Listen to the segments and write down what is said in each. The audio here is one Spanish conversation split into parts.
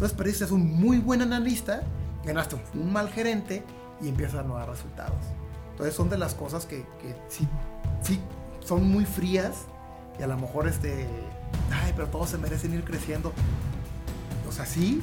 Entonces perdiste un muy buen analista, ganaste un mal gerente y empiezas a no dar resultados. Entonces son de las cosas que, que sí, sí son muy frías y a lo mejor este, ay, pero todos se merecen ir creciendo. O sea, sí,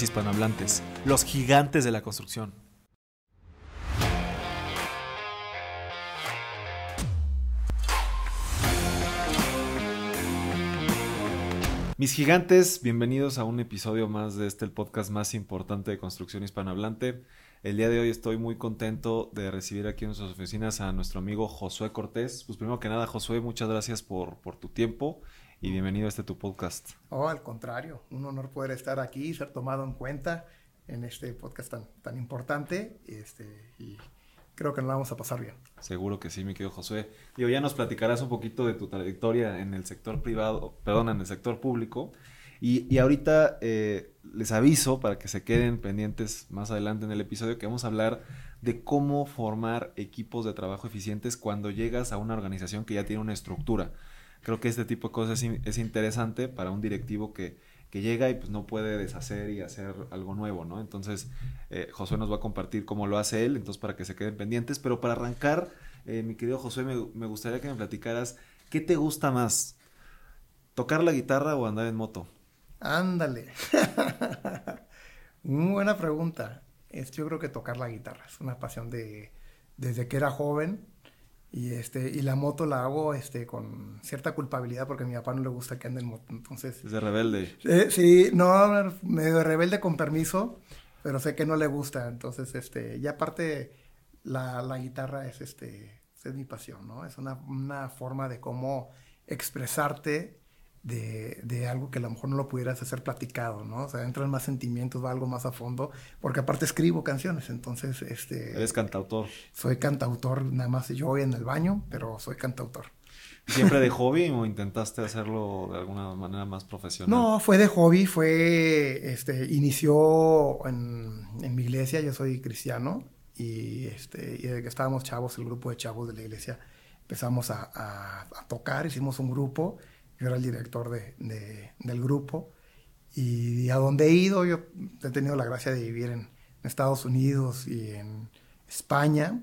hispanohablantes, los gigantes de la construcción. Mis gigantes, bienvenidos a un episodio más de este, el podcast más importante de construcción hispanohablante. El día de hoy estoy muy contento de recibir aquí en nuestras oficinas a nuestro amigo Josué Cortés. Pues primero que nada, Josué, muchas gracias por, por tu tiempo y bienvenido a este tu podcast. Oh, al contrario, un honor poder estar aquí y ser tomado en cuenta en este podcast tan, tan importante este, y creo que nos vamos a pasar bien. Seguro que sí, mi querido Josué. Digo, ya nos platicarás un poquito de tu trayectoria en el sector privado, perdón, en el sector público. Y, y ahorita eh, les aviso para que se queden pendientes más adelante en el episodio que vamos a hablar de cómo formar equipos de trabajo eficientes cuando llegas a una organización que ya tiene una estructura creo que este tipo de cosas es, interesante para un directivo que, llega y pues no puede deshacer y hacer algo nuevo, ¿no? Entonces, eh, Josué nos va a compartir cómo lo hace él, entonces para que se queden pendientes, pero para arrancar, eh, mi querido Josué, me, gustaría que me platicaras, ¿qué te gusta más? ¿Tocar la guitarra o andar en moto? Ándale. Muy buena pregunta. Es, yo creo que tocar la guitarra es una pasión de desde que era joven y, este, y la moto la hago este, con cierta culpabilidad porque a mi papá no le gusta que ande en moto. Entonces, es de rebelde. sí, no, medio rebelde con permiso, pero sé que no le gusta. Entonces, este, y aparte, la, la guitarra es, este, es mi pasión, ¿no? Es una, una forma de cómo expresarte de, de, algo que a lo mejor no lo pudieras hacer platicado, ¿no? O sea, entran más sentimientos, va algo más a fondo, porque aparte escribo canciones, entonces, este... Eres cantautor. Soy cantautor, nada más yo en el baño, pero soy cantautor. ¿Siempre de hobby o intentaste hacerlo de alguna manera más profesional? No, fue de hobby, fue, este, inició en, en mi iglesia, yo soy cristiano, y, este, y desde que estábamos chavos, el grupo de chavos de la iglesia, empezamos a, a, a tocar, hicimos un grupo, yo era el director de, del grupo. Y a donde he ido, yo he tenido la gracia de vivir en, Estados Unidos y en España.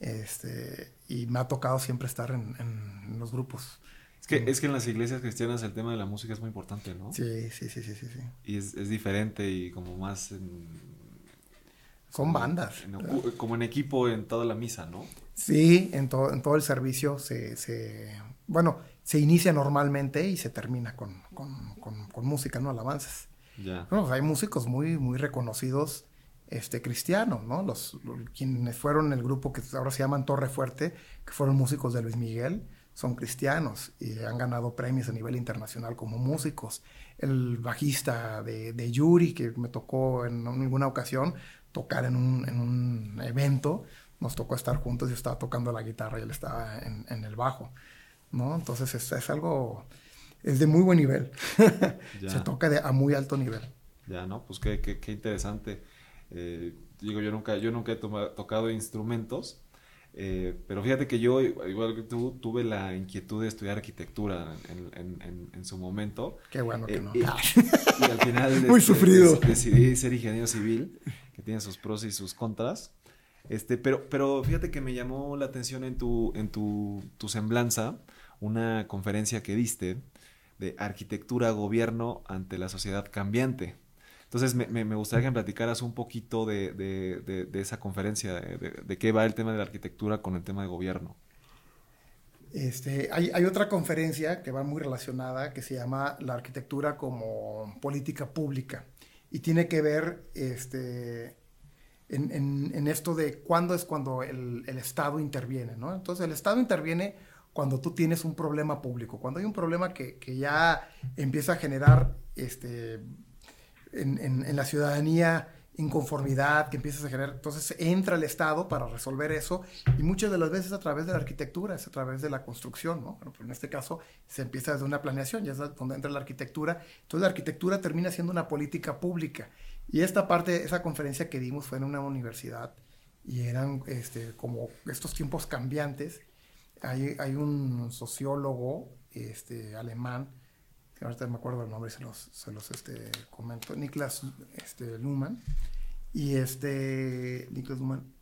Este, y me ha tocado siempre estar en, los grupos. Es que, es que en las iglesias cristianas el tema de la música es muy importante, ¿no? Sí, sí, sí, sí, sí. Y es, diferente y como más... Son bandas. como en equipo en toda la misa, ¿no? Sí, en, todo en todo el servicio se, se... Bueno, se inicia normalmente y se termina con, música, ¿no? Alabanzas. Ya. Bueno, hay músicos muy, muy reconocidos este, cristianos, ¿no? Los, quienes fueron el grupo que ahora se llaman Torre Fuerte, que fueron músicos de Luis Miguel, son cristianos y han ganado premios a nivel internacional como músicos. El bajista de, Yuri, que me tocó en alguna ocasión tocar en un, evento, nos tocó estar juntos, yo estaba tocando la guitarra y él estaba en el bajo. ¿No? Entonces es, algo, es de muy buen nivel. Se toca de, a muy alto nivel. Ya, ¿no? Pues qué, qué, qué interesante. Eh, digo, yo nunca, yo nunca he tocado instrumentos, eh, pero fíjate que yo, igual que tú, tuve la inquietud de estudiar arquitectura en, en, su momento. Qué bueno que eh, no. y, al final Muy sufrido. decidí ser ingeniero civil, que tiene sus pros y sus contras. Este, pero, pero fíjate que me llamó la atención en tu, en tu, tu semblanza una conferencia que diste de arquitectura, gobierno ante la sociedad cambiante. Entonces me, me, gustaría que me platicaras un poquito de, de, de, esa conferencia, de, qué va el tema de la arquitectura con el tema de gobierno. Este, hay, hay, otra conferencia que va muy relacionada que se llama La arquitectura como política pública y tiene que ver este, en, en, en esto de cuándo es cuando el, el Estado interviene. ¿no? Entonces el Estado interviene cuando tú tienes un problema público, cuando hay un problema que, que ya empieza a generar este, en, en la ciudadanía inconformidad que empiezas a generar. Entonces entra el Estado para resolver eso y muchas de las veces a través de la arquitectura, es a través de la construcción, ¿no? Pero en este caso se empieza desde una planeación, ya es donde entra la arquitectura. Entonces la arquitectura termina siendo una política pública. Y esta parte, esa conferencia que dimos fue en una universidad y eran este, como estos tiempos cambiantes. Hay, hay un sociólogo este, alemán, que ahorita me acuerdo el nombre, se los, se los este, comento, Niklas este, Luhmann, y este, Niklas Luhmann,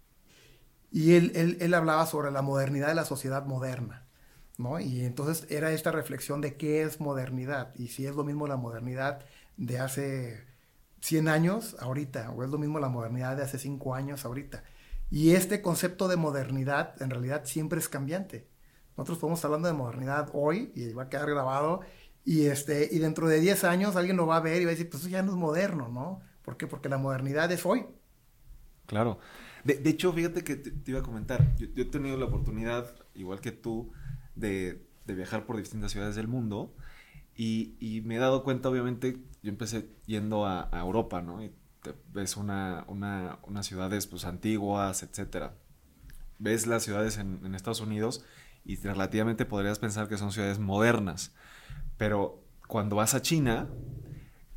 y él, él, él, hablaba sobre la modernidad de la sociedad moderna, ¿no? Y entonces era esta reflexión de qué es modernidad, y si es lo mismo la modernidad de hace 100 años ahorita, o es lo mismo la modernidad de hace 5 años ahorita. Y este concepto de modernidad en realidad siempre es cambiante. Nosotros estamos hablando de modernidad hoy y va a quedar grabado y, este, y dentro de 10 años alguien lo va a ver y va a decir, pues eso ya no es moderno, ¿no? ¿Por qué? Porque la modernidad es hoy. Claro. De, hecho, fíjate que te, iba a comentar, yo, he tenido la oportunidad, igual que tú, de, de viajar por distintas ciudades del mundo y, y, me he dado cuenta, obviamente, yo empecé yendo a, a Europa, ¿no? Y ves una, una, unas ciudades pues antiguas, etcétera. Ves las ciudades en, en Estados Unidos y relativamente podrías pensar que son ciudades modernas. Pero cuando vas a China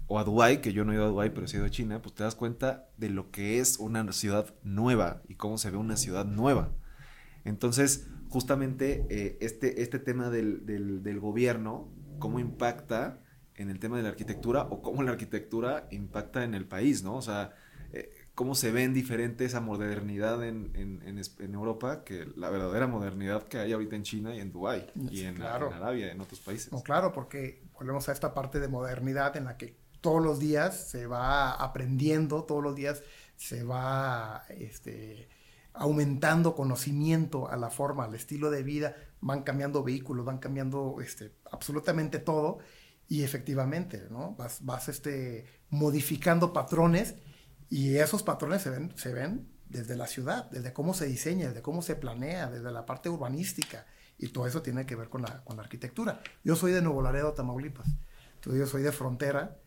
o a Dubái, que yo no he ido a Dubái, pero he ido a China, pues te das cuenta de lo que es una ciudad nueva y cómo se ve una ciudad nueva. Entonces, justamente eh, este, este tema del, del, gobierno, cómo impacta en el tema de la arquitectura o cómo la arquitectura impacta en el país, ¿no? O sea, eh, cómo se ven diferente esa modernidad en, en, Europa que la verdadera modernidad que hay ahorita en China y en Dubái y en, Arabia y en otros países. No, claro, porque volvemos a esta parte de modernidad en la que todos los días se va aprendiendo, todos los días se va este, aumentando conocimiento a la forma, al estilo de vida, van cambiando vehículos, van cambiando este, absolutamente todo y efectivamente, ¿no? Vas, vas este, modificando patrones y esos patrones se ven, se ven desde la ciudad, desde cómo se diseña, desde cómo se planea, desde la parte urbanística. Y todo eso tiene que ver con la, con la arquitectura. Yo soy de Nuevo Laredo, Tamaulipas. Entonces yo soy de frontera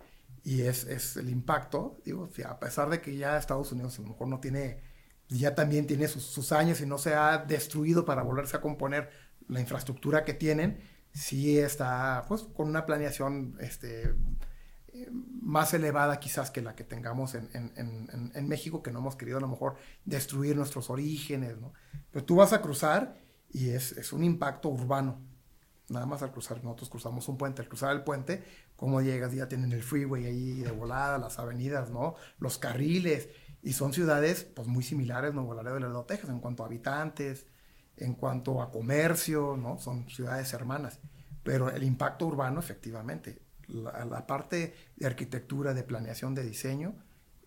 y es, es el impacto. Digo, a pesar de que ya Estados Unidos a lo mejor no tiene, ya también tiene sus, sus años y no se ha destruido para volverse a componer la infraestructura que tienen, sí está pues con una planeación este, más elevada quizás que la que tengamos en, en, en, México, que no hemos querido a lo mejor destruir nuestros orígenes, ¿no? Pero tú vas a cruzar y es, es, un impacto urbano. Nada más al cruzar, nosotros cruzamos un puente, al cruzar el puente, ¿cómo llegas? Ya tienen el freeway ahí de volada, las avenidas, ¿no? Los carriles, y son ciudades pues muy similares, Nuevo Laredo y Laredo, Texas, en cuanto a habitantes, en cuanto a comercio, ¿no? Son ciudades hermanas. Pero el impacto urbano, efectivamente, la, parte de arquitectura, de planeación, de diseño,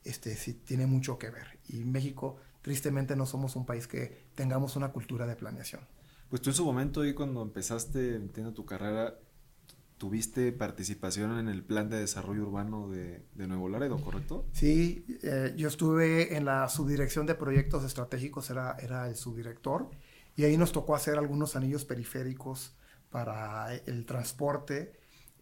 este, sí tiene mucho que ver. Y México, tristemente, no somos un país que tengamos una cultura de planeación. Pues tú en su momento, y cuando empezaste, entiendo, tu carrera, tuviste participación en el plan de desarrollo urbano de, Nuevo Laredo, ¿correcto? Sí, eh, yo estuve en la subdirección de proyectos estratégicos, era, era el subdirector, y ahí nos tocó hacer algunos anillos periféricos para el transporte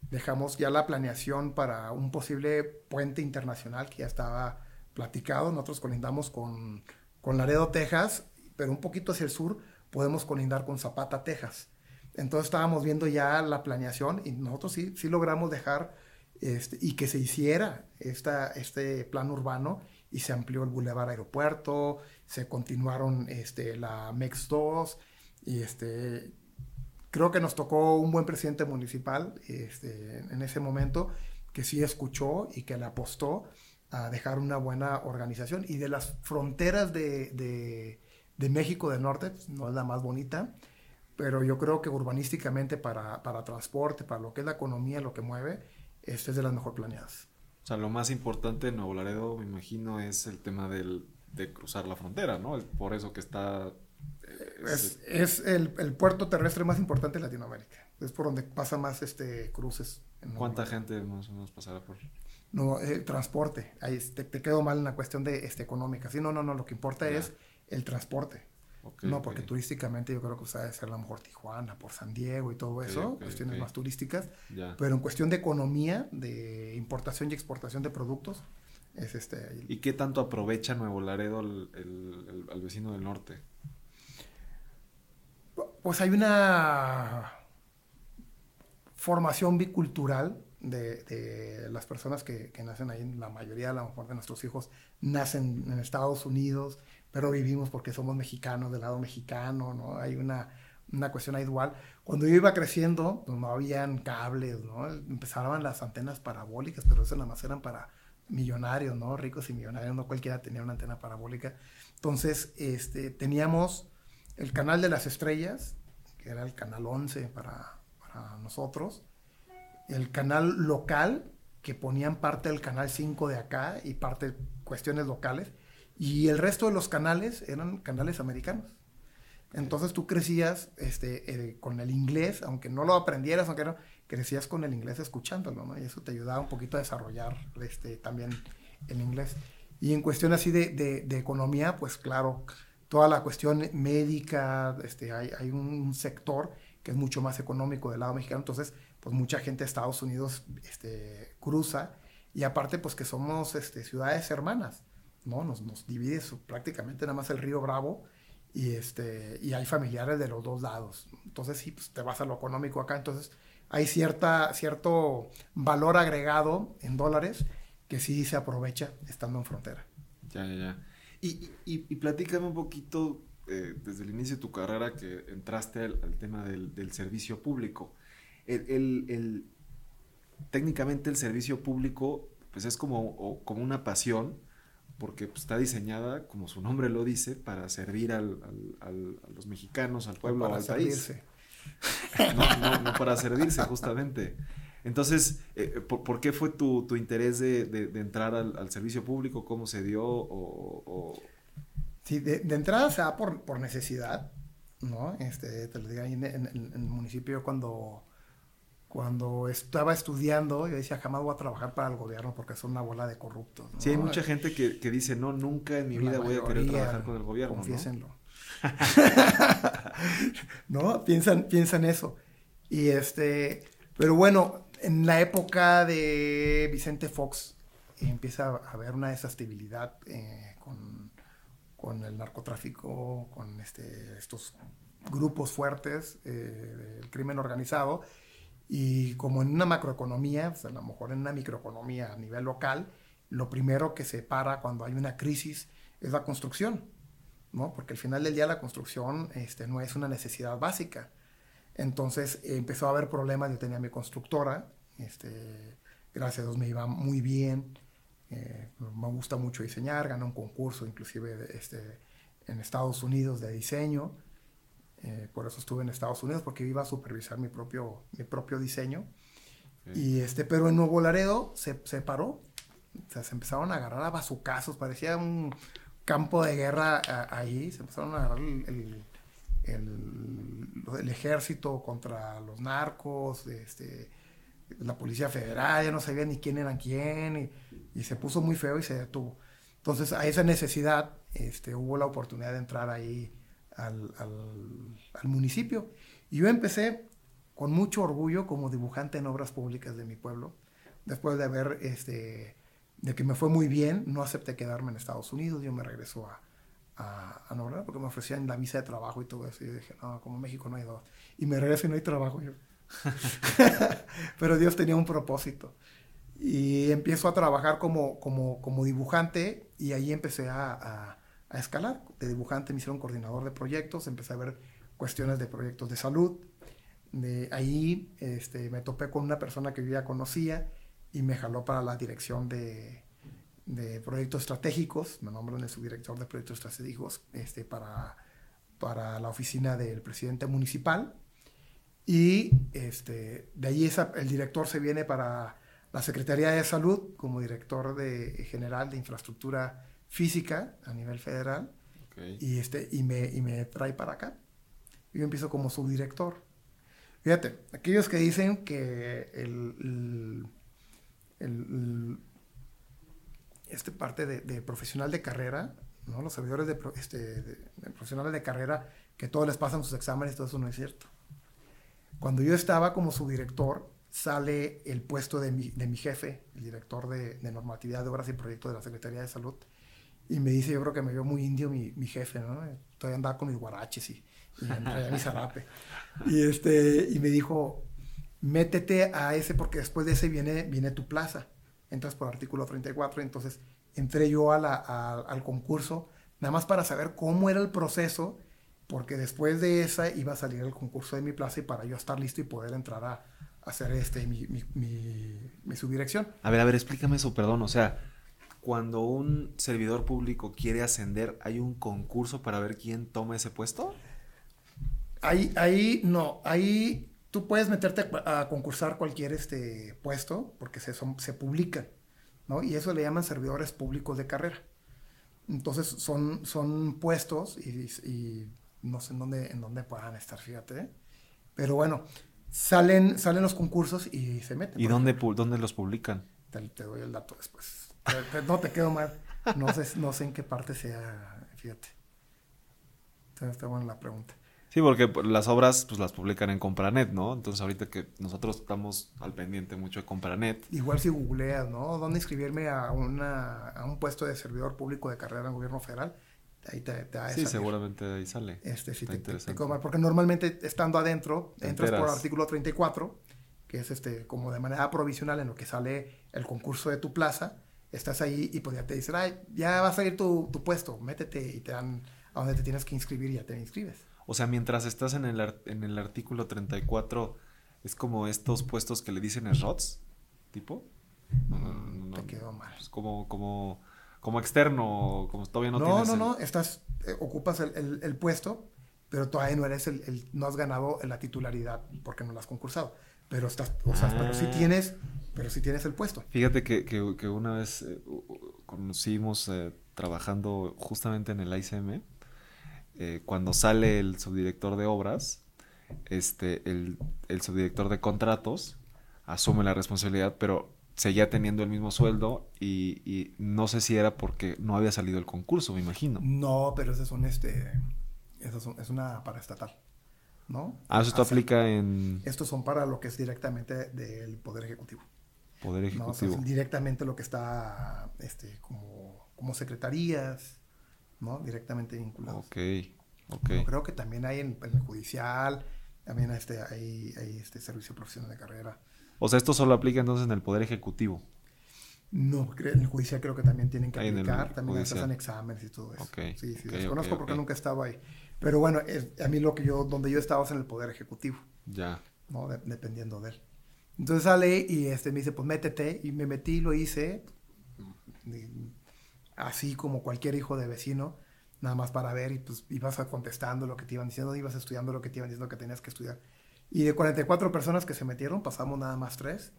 dejamos ya la planeación para un posible puente internacional que ya estaba platicado. Nosotros colindamos con, con Laredo, Texas, pero un poquito hacia el sur podemos colindar con Zapata, Texas. Entonces estábamos viendo ya la planeación y nosotros sí, sí logramos dejar este, y que se hiciera esta, este plan urbano y se amplió el Boulevard Aeropuerto, se continuaron este, la MEX 2 y este, creo que nos tocó un buen presidente municipal este, en ese momento que sí escuchó y que le apostó a dejar una buena organización. Y de las fronteras de, de, México del Norte, pues, no es la más bonita, pero yo creo que urbanísticamente para, para, transporte, para lo que es la economía, lo que mueve, este es de las mejor planeadas. O sea, lo más importante en Nuevo Laredo, me imagino, es el tema del, de cruzar la frontera, ¿no? por eso que está es, el, puerto terrestre más importante de Latinoamérica. Es por donde pasa más este, cruces. ¿Cuánta gente más o menos pasará por...? No, el transporte. Ahí te, quedo mal en la cuestión de este, económica. Sí, no, no, no. Lo que importa es el transporte. No, porque turísticamente yo creo que usted debe ser a lo mejor Tijuana, por San Diego y todo eso, cuestiones más turísticas. Pero en cuestión de economía, de importación y exportación de productos, es este. ¿Y qué tanto aprovecha Nuevo Laredo al vecino del norte? Pues hay una formación bicultural de, las personas que, nacen ahí, la mayoría a lo mejor de nuestros hijos nacen en Estados Unidos, pero vivimos porque somos mexicanos, del lado mexicano, ¿no? Hay una, una cuestión ahí. Cuando yo iba creciendo, pues no habían cables, ¿no? Empezaban las antenas parabólicas, pero eso nada más eran para millonarios, ¿no? Ricos y millonarios, no cualquiera tenía una antena parabólica. Entonces, este, teníamos el canal de las estrellas, que era el canal 11 para, para nosotros, el canal local, que ponían parte del canal 5 de acá y parte cuestiones locales, y el resto de los canales eran canales americanos. Entonces tú crecías este, eh, con el inglés, aunque no lo aprendieras, aunque no, crecías con el inglés escuchándolo, ¿no? Y eso te ayudaba un poquito a desarrollar este, también el inglés. Y en cuestión así de, de, economía, pues claro, toda la cuestión médica, este, hay, hay un sector que es mucho más económico del lado mexicano, entonces pues mucha gente de Estados Unidos este, cruza y aparte pues que somos este, ciudades hermanas, ¿no? Nos, nos divide prácticamente nada más el río Bravo y, este, y hay familiares de los dos lados. Entonces sí, pues te vas a lo económico acá, entonces hay cierta, cierto valor agregado en dólares que sí se aprovecha estando en frontera. Ya, ya, ya. Y, y, y platícame un poquito eh, desde el inicio de tu carrera que entraste al, tema del, del, servicio público el, técnicamente el servicio público pues es como, como una pasión porque pues, está diseñada, como su nombre lo dice, para servir al, a los mexicanos, al pueblo, al país. No, no, para servirse, justamente. Entonces, eh, ¿por, qué fue tu, interés de, entrar al, servicio público? ¿Cómo se dio? O, Sí, de, entrada se da por, necesidad, ¿no? Este, te lo digo ahí en, en, el municipio cuando cuando estaba estudiando, yo decía, jamás voy a trabajar para el gobierno porque son una bola de corruptos. Sí, hay mucha gente que, dice, no, nunca en mi vida voy a querer trabajar con el gobierno. Confiésenlo. ¿No? Piensan, piensan eso. Y este, pero bueno, en la época de Vicente Fox empieza a haber una desestabilidad eh, con, con, el narcotráfico, con este, estos grupos fuertes eh, del crimen organizado y como en una macroeconomía, pues a lo mejor en una microeconomía a nivel local, lo primero que se para cuando hay una crisis es la construcción, ¿no? Porque al final del día la construcción este, no es una necesidad básica. Entonces empezó a haber problemas, yo tenía mi constructora, este, gracias a Dios me iba muy bien, eh, me gusta mucho diseñar, gané un concurso inclusive este, en Estados Unidos de diseño, eh, por eso estuve en Estados Unidos, porque iba a supervisar mi propio, mi propio diseño. Y este, pero en Nuevo Laredo se, se paró. O sea, se empezaron a agarrar a bazucazos, parecía un campo de guerra ahí. Se empezaron a agarrar el, el, ejército contra los narcos, este, la Policía Federal, ya no sabía ni quién eran quién, y, y, se puso muy feo y se detuvo. Entonces, a esa necesidad este, hubo la oportunidad de entrar ahí al, al, municipio. Y yo empecé con mucho orgullo como dibujante en obras públicas de mi pueblo. Después de haber, este, de que me fue muy bien, no acepté quedarme en Estados Unidos, yo me regreso a, a, a porque me ofrecían la visa de trabajo y todo eso. Y dije, no, como México no hay dos. Y me regreso y no hay trabajo. Yo. Pero Dios tenía un propósito. Y empiezo a trabajar como, como, como dibujante y ahí empecé a, a escalar. De dibujante me hicieron coordinador de proyectos, empecé a ver cuestiones de proyectos de salud. De ahí este, me topé con una persona que yo ya conocía y me jaló para la dirección de, de proyectos estratégicos. Me nombran de subdirector de proyectos estratégicos este, para, para la oficina del presidente municipal. Y este, de ahí esa, el director se viene para la Secretaría de Salud como director de, general de infraestructura física a nivel federal y, este, y, me, y me trae para acá. Yo empiezo como subdirector. Fíjate, aquellos que dicen que el, el, este parte de, profesional de carrera, ¿no? los servidores de, este, de, profesionales de carrera que todos les pasan sus exámenes, todo eso no es cierto. Cuando yo estaba como subdirector, sale el puesto de mi, de mi jefe, el director de, de, normatividad de obras y proyectos de la Secretaría de Salud, y me dice, yo creo que me vio muy indio mi, mi jefe, ¿no? Todavía andaba con mis guaraches y, y traía mi zarape. Y, este, y me dijo, métete a ese porque después de ese viene, viene tu plaza. Entras por artículo 34, entonces entré yo a la, a, al concurso, nada más para saber cómo era el proceso, porque después de esa iba a salir el concurso de mi plaza y para yo estar listo y poder entrar a, hacer este, mi, mi, mi, mi, subdirección. A ver, a ver, explícame eso, perdón. O sea, cuando un servidor público quiere ascender, ¿hay un concurso para ver quién toma ese puesto? Ahí, ahí no, ahí tú puedes meterte a concursar cualquier este, puesto porque se, son, se publican, ¿no? Y eso le llaman servidores públicos de carrera. Entonces son, son puestos y, y no sé en dónde, en dónde puedan estar, fíjate. ¿eh? Pero bueno, salen, salen los concursos y se meten. ¿Y dónde, dónde los publican? Te, te, doy el dato después. No te quedo mal. No sé, no sé en qué parte sea, fíjate. Entonces está buena la pregunta. Sí, porque las obras pues las publican en Compranet, ¿no? Entonces ahorita que nosotros estamos al pendiente mucho de Compranet. Igual si googleas, ¿no? ¿Dónde inscribirme a, una, a un puesto de servidor público de carrera en el gobierno federal? Ahí te, te Sí, seguramente ahí sale. Este, sí, te, te, te porque normalmente estando adentro, entras por artículo 34, que es este como de manera provisional en lo que sale el concurso de tu plaza, estás ahí y pues ya te dicen, ay, ya va a salir tu, tu puesto, métete y te dan a donde te tienes que inscribir y ya te inscribes. O sea, mientras estás en el, en el artículo 34, es como estos puestos que le dicen SROTS, tipo. No, no, no, te quedó mal. Es como, como, como externo, como todavía no, no tienes. No, no, no, estás, eh, ocupas el, el, el, puesto, pero todavía no eres el, no has ganado la titularidad porque no lo has concursado. Pero estás, o sea, ah. pero sí tienes, pero sí tienes el puesto. Fíjate que, que, que una vez eh, conocimos eh, trabajando justamente en el ICM eh, cuando sale el subdirector de obras, este, el, el, subdirector de contratos asume la responsabilidad, pero seguía teniendo el mismo sueldo y, y, no sé si era porque no había salido el concurso, me imagino. No, pero ese es un, este, eso es, un, es una paraestatal, ¿no? Ah, eso esto aplica en... Estos son para lo que es directamente del Poder Ejecutivo. Poder Ejecutivo. ¿no? O sea, directamente lo que está este, como, como secretarías, ¿no? Directamente vinculados. Ok, ok. Yo creo que también hay en, en el judicial, también hay este, hay, hay este servicio profesional de carrera. O sea, esto solo aplica entonces en el Poder Ejecutivo. No, en el judicial creo que también tienen que aplicar, también se hacen exámenes y todo eso. Okay, sí, sí, okay, desconozco okay, porque nunca estaba ahí. Pero bueno, es, a mí lo que yo, donde yo estaba es en el Poder Ejecutivo. Ya. ¿no? De, dependiendo de él. Entonces sale y este, me dice, pues métete, y me metí, lo hice, así como cualquier hijo de vecino, nada más para ver y pues ibas contestando lo que te iban diciendo, ibas estudiando lo que te iban diciendo que tenías que estudiar. Y de 44 personas que se metieron, pasamos nada más tres.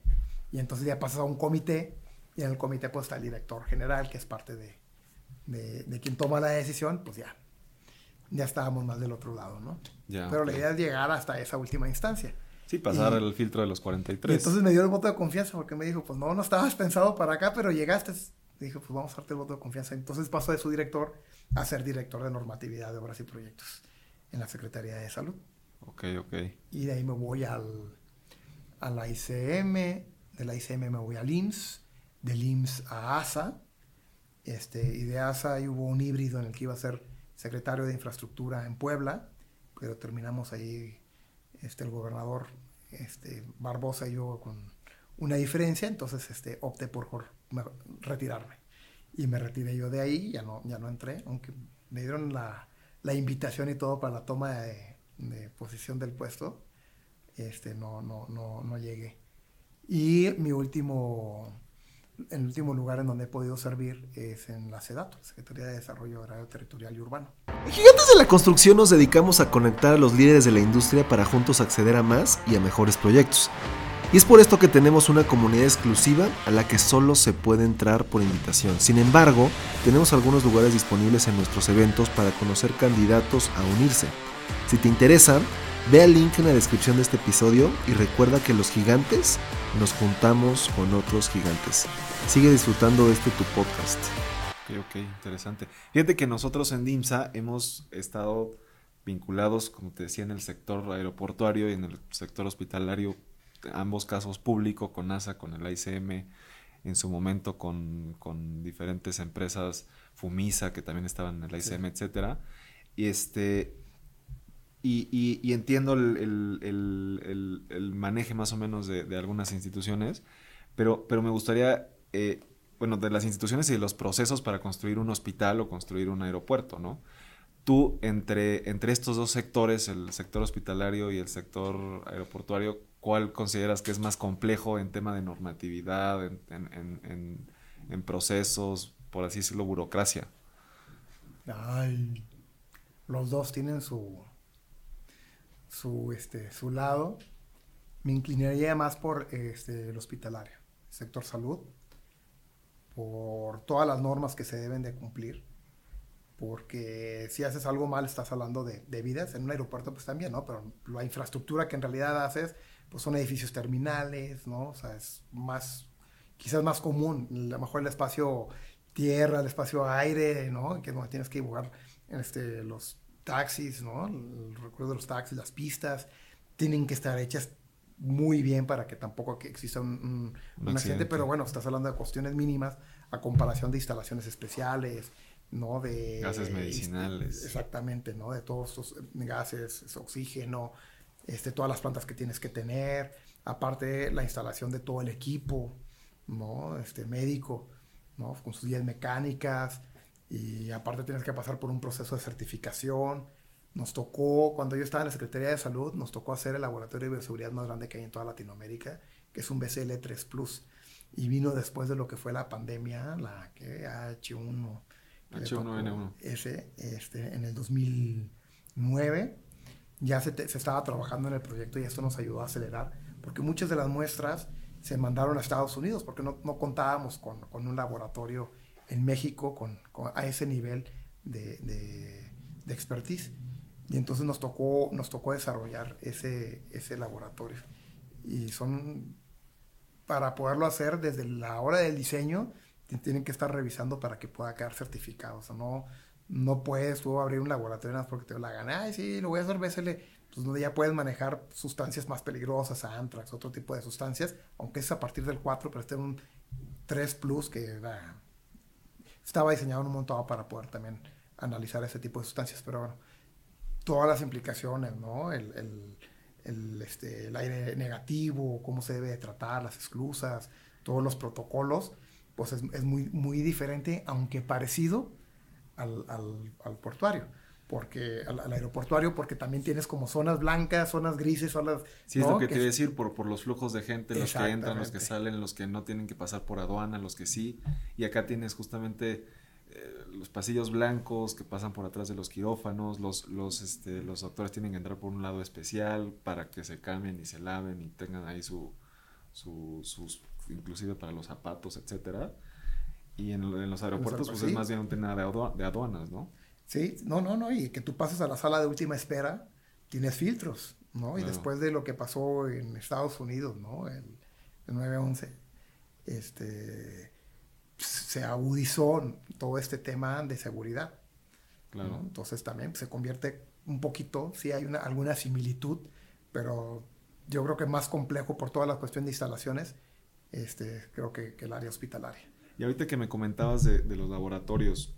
Y entonces ya pasas a un comité y en el comité pues está el director general, que es parte de, de, de quien toma la decisión, pues ya, ya estábamos más del otro lado, ¿no? Pero la idea es llegar hasta esa última instancia. Sí, pasar Y- el filtro de los Y 43. entonces me dio el voto de confianza porque me dijo, pues no, no estabas pensado para acá, pero llegaste. Dije, pues vamos a darte el voto de confianza. Entonces pasó de su director a ser director de normatividad de obras y proyectos en la Secretaría de Salud. Ok, ok. Y de ahí me voy al, a la ICM, de la ICM me voy al IMSS, del IMSS a ASA. Este, y de ASA ahí hubo un híbrido en el que iba a ser secretario de infraestructura en Puebla, pero terminamos ahí este, el gobernador este, Barbosa y yo con una diferencia, entonces este, opté por, por me- retirarme. Y me retiré yo de ahí, ya no, ya no entré, aunque me dieron la, la invitación y todo para la toma de, de posición del puesto, este, no, no, no, no llegué. Y mi último, el último lugar en donde he podido servir es en la SEDATO, Secretaría de Desarrollo Agrario Territorial y Urbano. En Gigantes de la Construcción nos dedicamos a conectar a los líderes de la industria para juntos acceder a más y a mejores proyectos. Y es por esto que tenemos una comunidad exclusiva a la que solo se puede entrar por invitación. Sin embargo, tenemos algunos lugares disponibles en nuestros eventos para conocer candidatos a unirse. Si te interesa, ve al link en la descripción de este episodio y recuerda que los gigantes nos juntamos con otros gigantes. Sigue disfrutando de este tu podcast. Ok, ok, interesante. Fíjate que nosotros en DIMSA hemos estado vinculados, como te decía, en el sector aeroportuario y en el sector hospitalario, ambos casos público, con NASA, con el ICM, en su momento con, con diferentes empresas, Fumisa, que también estaban en el ICM, etcétera. Y este, y, entiendo el, el, maneje más o menos de, algunas instituciones, pero, pero me gustaría, eh, bueno, de las instituciones y de los procesos para construir un hospital o construir un aeropuerto, ¿no? Tú, entre, entre estos dos sectores, el sector hospitalario y el sector aeroportuario, ¿cuál consideras que es más complejo en tema de normatividad, en procesos, por así decirlo, burocracia? Ay, los dos tienen su, su, este, su lado. Me inclinaría más por este, el hospitalario, sector salud, por todas las normas que se deben de cumplir. Porque si haces algo mal, estás hablando de, de vidas. En un aeropuerto, pues también, ¿no? Pero la infraestructura que en realidad haces, pues son edificios terminales, ¿no? O sea, es más, quizás más común. A lo mejor el espacio tierra, el espacio aire, ¿no? Que no tienes que dibujar este, los taxis, ¿no? El recuerdo de los taxis, las pistas, tienen que estar hechas muy bien para que tampoco exista un, un, un, un accidente. accidente, pero bueno, estás hablando de cuestiones mínimas a comparación de instalaciones especiales, ¿no? De gases medicinales. Exactamente, ¿no? De todos estos gases, oxígeno, este, todas las plantas que tienes que tener, aparte la instalación de todo el equipo, ¿no? Este médico, ¿no? Con sus guías mecánicas, y aparte tienes que pasar por un proceso de certificación. Nos tocó, cuando yo estaba en la Secretaría de Salud, nos tocó hacer el laboratorio de bioseguridad más grande que hay en toda Latinoamérica, que es un BCL 3 Plus. Y vino después de lo que fue la pandemia, la que H1. H1N1. Ese, este, en el 2009. Ya se, te, se estaba trabajando en el proyecto y esto nos ayudó a acelerar, porque muchas de las muestras se mandaron a Estados Unidos, porque no, no contábamos con, con un laboratorio en México con, con, a ese nivel de, de, de, expertise. Y entonces nos tocó, nos tocó desarrollar ese, ese laboratorio. Y son, para poderlo hacer desde la hora del diseño, tienen que estar revisando para que pueda quedar certificado. O sea, no, no puedes tú abrir un laboratorio nada más porque te la gana. Ay, sí, lo voy a hacer BSL. Pues ya puedes manejar sustancias más peligrosas, antrax, otro tipo de sustancias, aunque es a partir del 4, pero este es un 3 plus que da estaba diseñado en un montón para poder también analizar ese tipo de sustancias, pero bueno, todas las implicaciones, ¿no? El, el, este, el aire negativo, cómo se debe tratar, las esclusas, todos los protocolos, pues es, es muy, muy diferente, aunque parecido al, al, al portuario porque al, al, aeroportuario, porque también tienes como zonas blancas, zonas grises, zonas... Sí, ¿no? es lo que, que te iba a decir, por, por los flujos de gente, los que entran, los que salen, los que no tienen que pasar por aduana, los que sí, y acá tienes justamente eh, los pasillos blancos que pasan por atrás de los quirófanos, los, los, este, los doctores tienen que entrar por un lado especial para que se cambien y se laven y tengan ahí su, su sus, inclusive para los zapatos, etcétera. Y en, en los aeropuertos, pues, sí. es más bien un tema de, de aduanas, ¿no? Sí, no, no, no, y que tú pases a la sala de última espera, tienes filtros, ¿no? Claro. Y después de lo que pasó en Estados Unidos, ¿no? El, el 9-11, este, se agudizó todo este tema de seguridad. Claro. ¿no? Entonces también se convierte un poquito, sí hay una, alguna similitud, pero yo creo que más complejo por toda la cuestión de instalaciones, este, creo que, que el área hospitalaria. Y ahorita que me comentabas de, de los laboratorios,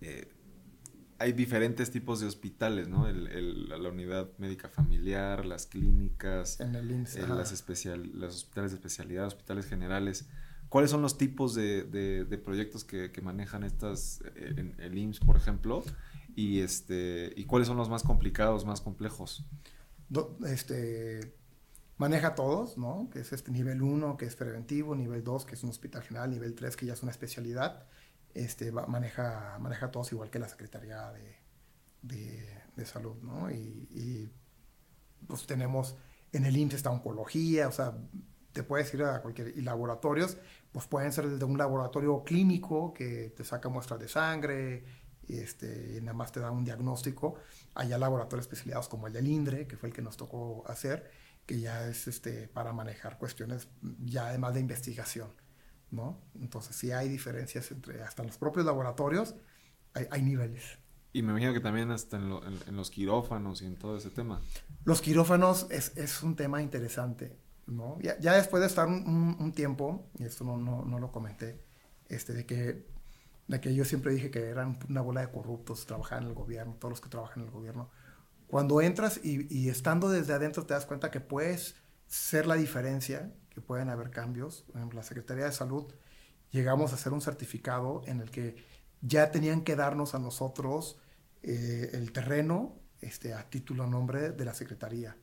eh, hay diferentes tipos de hospitales, ¿no? El, el, la unidad médica familiar, las clínicas, en el IMSS, eh, las, especial, los hospitales de especialidad, hospitales generales. ¿Cuáles son los tipos de, de, de proyectos que, que, manejan estas, eh, en el IMSS, por ejemplo? Y, este, ¿Y cuáles son los más complicados, más complejos? Do, este, maneja todos, ¿no? Que es este nivel 1, que es preventivo, nivel 2, que es un hospital general, nivel 3, que ya es una especialidad este, maneja, maneja todos igual que la Secretaría de, de, de Salud, ¿no? Y, y, pues tenemos, en el IMSS está oncología, o sea, te puedes ir a cualquier, y laboratorios, pues pueden ser desde un laboratorio clínico que te saca muestras de sangre, este, y nada más te da un diagnóstico, allá laboratorios especializados como el del INDRE, que fue el que nos tocó hacer, que ya es este, para manejar cuestiones ya además de investigación. ¿No? Entonces sí hay diferencias entre, hasta los propios laboratorios, hay, hay niveles. Y me imagino que también hasta en, lo, en, en, los quirófanos y en todo ese tema. Los quirófanos es, es un tema interesante, ¿no? Ya, ya después de estar un, un, un, tiempo, y esto no, no, no lo comenté, este, de que, de que yo siempre dije que eran una bola de corruptos, trabajaban en el gobierno, todos los que trabajan en el gobierno. Cuando entras y, y estando desde adentro te das cuenta que puedes ser la diferencia, que pueden haber cambios. En la Secretaría de Salud llegamos a hacer un certificado en el que ya tenían que darnos a nosotros eh, el terreno este, a título nombre de la Secretaría.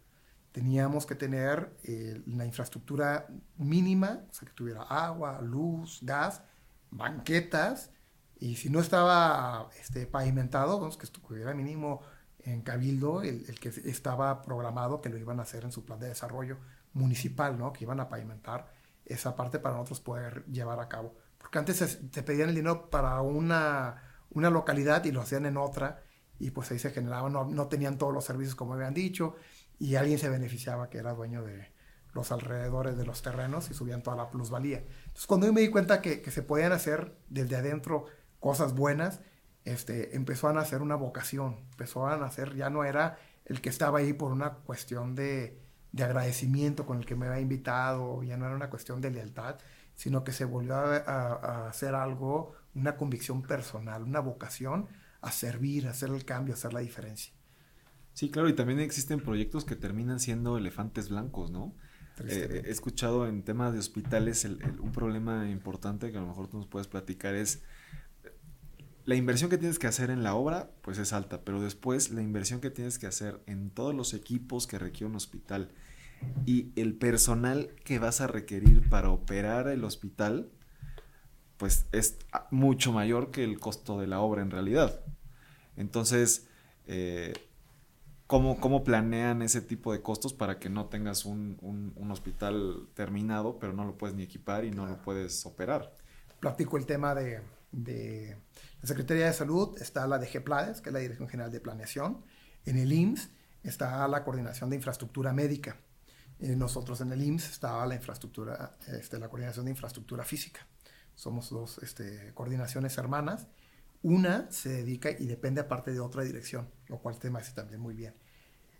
Teníamos que tener eh, la infraestructura mínima, o sea, que tuviera agua, luz, gas, banquetas, y si no estaba este, pavimentado, vamos, que estuviera mínimo en Cabildo, el, el, que estaba programado que lo iban a hacer en su plan de desarrollo municipal, ¿no? Que iban a pavimentar esa parte para nosotros poder llevar a cabo. Porque antes se, pedían el dinero para una, una localidad y lo hacían en otra, y pues ahí se generaba, no, no tenían todos los servicios como habían dicho, y alguien se beneficiaba que era dueño de los alrededores de los terrenos y subían toda la plusvalía. Entonces, cuando yo me di cuenta que, que se podían hacer desde adentro cosas buenas, este, empezó a nacer una vocación, empezó a nacer, ya no era el que estaba ahí por una cuestión de, de agradecimiento con el que me había invitado, ya no era una cuestión de lealtad, sino que se volvió a, a, a, hacer algo, una convicción personal, una vocación a servir, a hacer el cambio, a hacer la diferencia. Sí, claro, y también existen proyectos que terminan siendo elefantes blancos, ¿no? Eh, he escuchado en temas de hospitales el, el, un problema importante que a lo mejor tú nos puedes platicar es la inversión que tienes que hacer en la obra, pues es alta, pero después la inversión que tienes que hacer en todos los equipos que requiere un hospital y el personal que vas a requerir para operar el hospital, pues es mucho mayor que el costo de la obra en realidad. Entonces, eh, ¿cómo, ¿cómo, planean ese tipo de costos para que no tengas un, un, un hospital terminado, pero no lo puedes ni equipar y no lo puedes operar? Platico el tema de, de la Secretaría de Salud está la de Plades, que es la Dirección General de Planeación. En el IMSS está la Coordinación de Infraestructura Médica. Eh, nosotros en el IMSS estaba la infraestructura, este, la Coordinación de Infraestructura Física. Somos dos este, coordinaciones hermanas. Una se dedica y depende aparte de otra dirección, lo cual te hace también muy bien.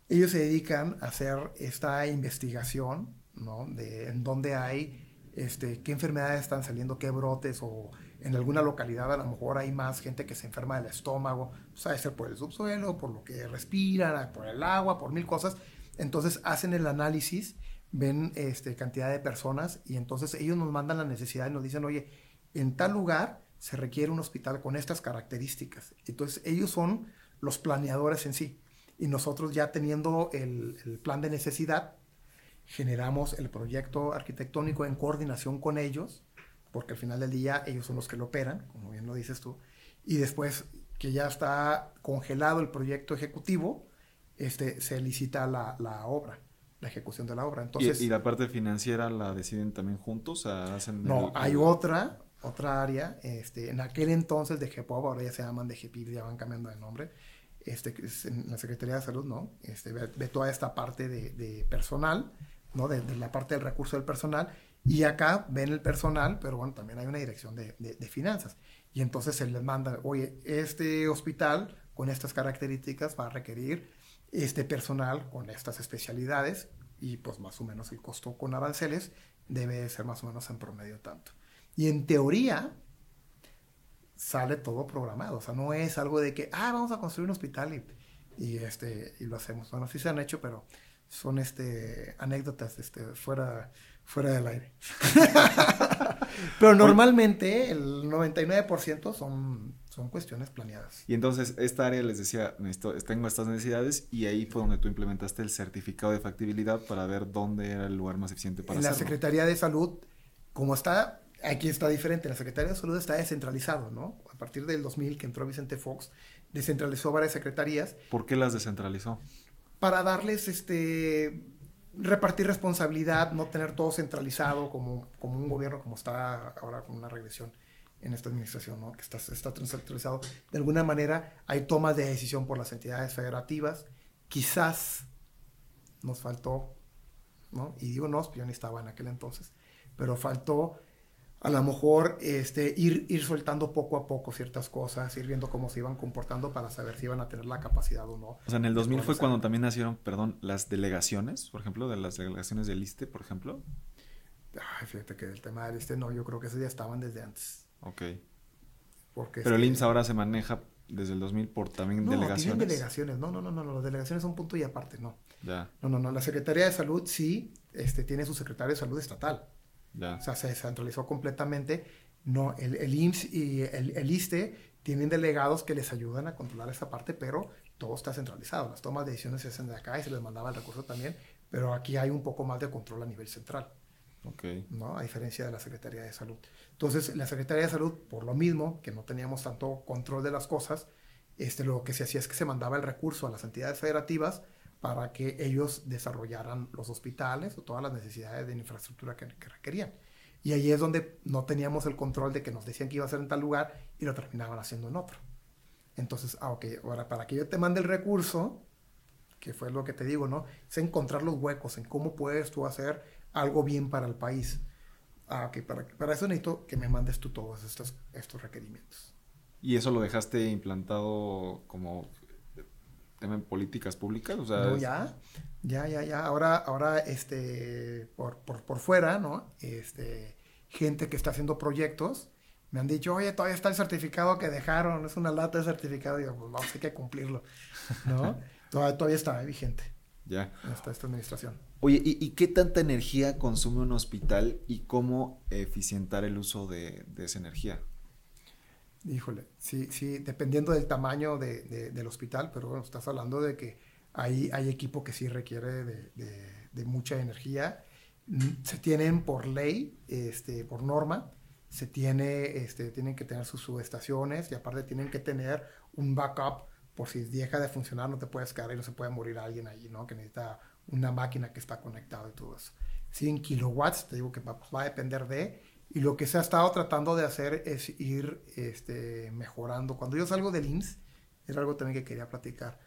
Ellos se dedican a hacer esta investigación, ¿no? De en dónde hay, este, qué enfermedades están saliendo, qué brotes o en alguna localidad a lo mejor hay más gente que se enferma del estómago, pues ser por el subsuelo, por lo que respiran, por el agua, por mil cosas. Entonces hacen el análisis, ven este, cantidad de personas y entonces ellos nos mandan la necesidad y nos dicen, oye, en tal lugar se requiere un hospital con estas características. Entonces ellos son los planeadores en sí. Y nosotros ya teniendo el plan de necesidad, generamos el proyecto arquitectónico en coordinación con ellos porque al final del día ellos son los que lo operan, como bien lo dices tú, y después que ya está congelado el proyecto ejecutivo, este, se licita la, la obra, la ejecución de la obra. Entonces, ¿Y, ¿Y, la parte financiera la deciden también juntos? Hacen no, el, hay otra, otra área, este, en aquel entonces de GEPOB, ahora ya se llaman de GEPIB, ya van cambiando de nombre, este, en la Secretaría de Salud, ¿no? Este, ve, ve toda esta parte de, de personal, ¿no? De, de, la parte del recurso del personal y acá ven el personal, pero bueno, también hay una dirección de, de, finanzas. Y entonces se les manda, oye, este hospital con estas características va a requerir este personal con estas especialidades y pues más o menos el costo con aranceles debe ser más o menos en promedio tanto. Y en teoría sale todo programado, o sea, no es algo de que, ah, vamos a construir un hospital y, y este, y lo hacemos. Bueno, sí se han hecho, pero son este, anécdotas este, fuera fuera del aire. Pero normalmente el 99% son, son cuestiones planeadas. Y entonces esta área les decía, tengo estas necesidades y ahí fue donde tú implementaste el certificado de factibilidad para ver dónde era el lugar más eficiente para en hacerlo. la Secretaría de Salud, como está, aquí está diferente, la Secretaría de Salud está descentralizado, ¿no? A partir del 2000 que entró Vicente Fox, descentralizó varias secretarías. ¿Por qué las descentralizó? Para darles este repartir responsabilidad, no tener todo centralizado como, como un gobierno como está ahora con una regresión en esta administración, ¿no? que está, está centralizado. De alguna manera hay tomas de decisión por las entidades federativas. Quizás nos faltó, ¿no? y digo nos, yo ni estaba en aquel entonces, pero faltó a lo mejor este, ir, ir soltando poco a poco ciertas cosas, ir viendo cómo se iban comportando para saber si iban a tener la capacidad o no. O sea, en el 2000 fue cuando también nacieron, perdón, las delegaciones, por ejemplo, de las delegaciones del ISTE, por ejemplo. Ay, fíjate que el tema del ISTE, no, yo creo que esos ya estaban desde antes. Ok. Porque Pero el IMSS ahora se maneja desde el 2000 por también no, delegaciones. tienen delegaciones. No, no, no, no, no, las delegaciones son un punto y aparte, no. Ya, No, no, no, la Secretaría de Salud sí este, tiene su secretario de salud estatal. Ya. O sea, se descentralizó completamente. No, el, el IMSS y el, el ISTE tienen delegados que les ayudan a controlar esa parte, pero todo está centralizado. Las tomas de decisiones se hacen de acá y se les mandaba el recurso también, pero aquí hay un poco más de control a nivel central, Ok. ¿no? A diferencia de la Secretaría de Salud. Entonces, la Secretaría de Salud, por lo mismo, que no teníamos tanto control de las cosas, este, lo que se hacía es que se mandaba el recurso a las entidades federativas para que ellos desarrollaran los hospitales o todas las necesidades de infraestructura que, que requerían. Y ahí es donde no teníamos el control de que nos decían que iba a ser en tal lugar y lo terminaban haciendo en otro. Entonces, ah, ok, ahora para que yo te mande el recurso, que fue lo que te digo, ¿no? Es encontrar los huecos en cómo puedes tú hacer algo bien para el país. Ah, para, para eso necesito que me mandes tú todos estos, estos requerimientos. ¿Y eso lo dejaste implantado como tema en políticas públicas? O sea, No, es- ya, ya, ya, ya. Ahora, ahora, este, por, por, por fuera, ¿no? Este, gente que está haciendo proyectos, me han dicho, oye, todavía está el certificado que dejaron, es una lata de certificado, y yo, pues vamos, hay que cumplirlo, ¿no? todavía, todavía está vigente ya. esta, esta administración. Oye, ¿y, y qué tanta energía consume un hospital y cómo eficientar el uso de, de esa energía? Híjole, sí, sí, dependiendo del tamaño de, de- del hospital, pero bueno, estás hablando de que hay, hay equipo que sí requiere de, de- mucha energía. Mm, Se tienen por ley, este, por norma, se tiene, este, tienen que tener sus subestaciones y aparte tienen que tener un backup por si deja de funcionar, no te puedes quedar y no se puede morir alguien allí, ¿no? Que necesita una máquina que está conectada y todo eso. 100 kilowatts, te digo que va, va a depender de, y lo que se ha estado tratando de hacer es ir este, mejorando. Cuando yo salgo del IMSS, era algo también que quería platicar.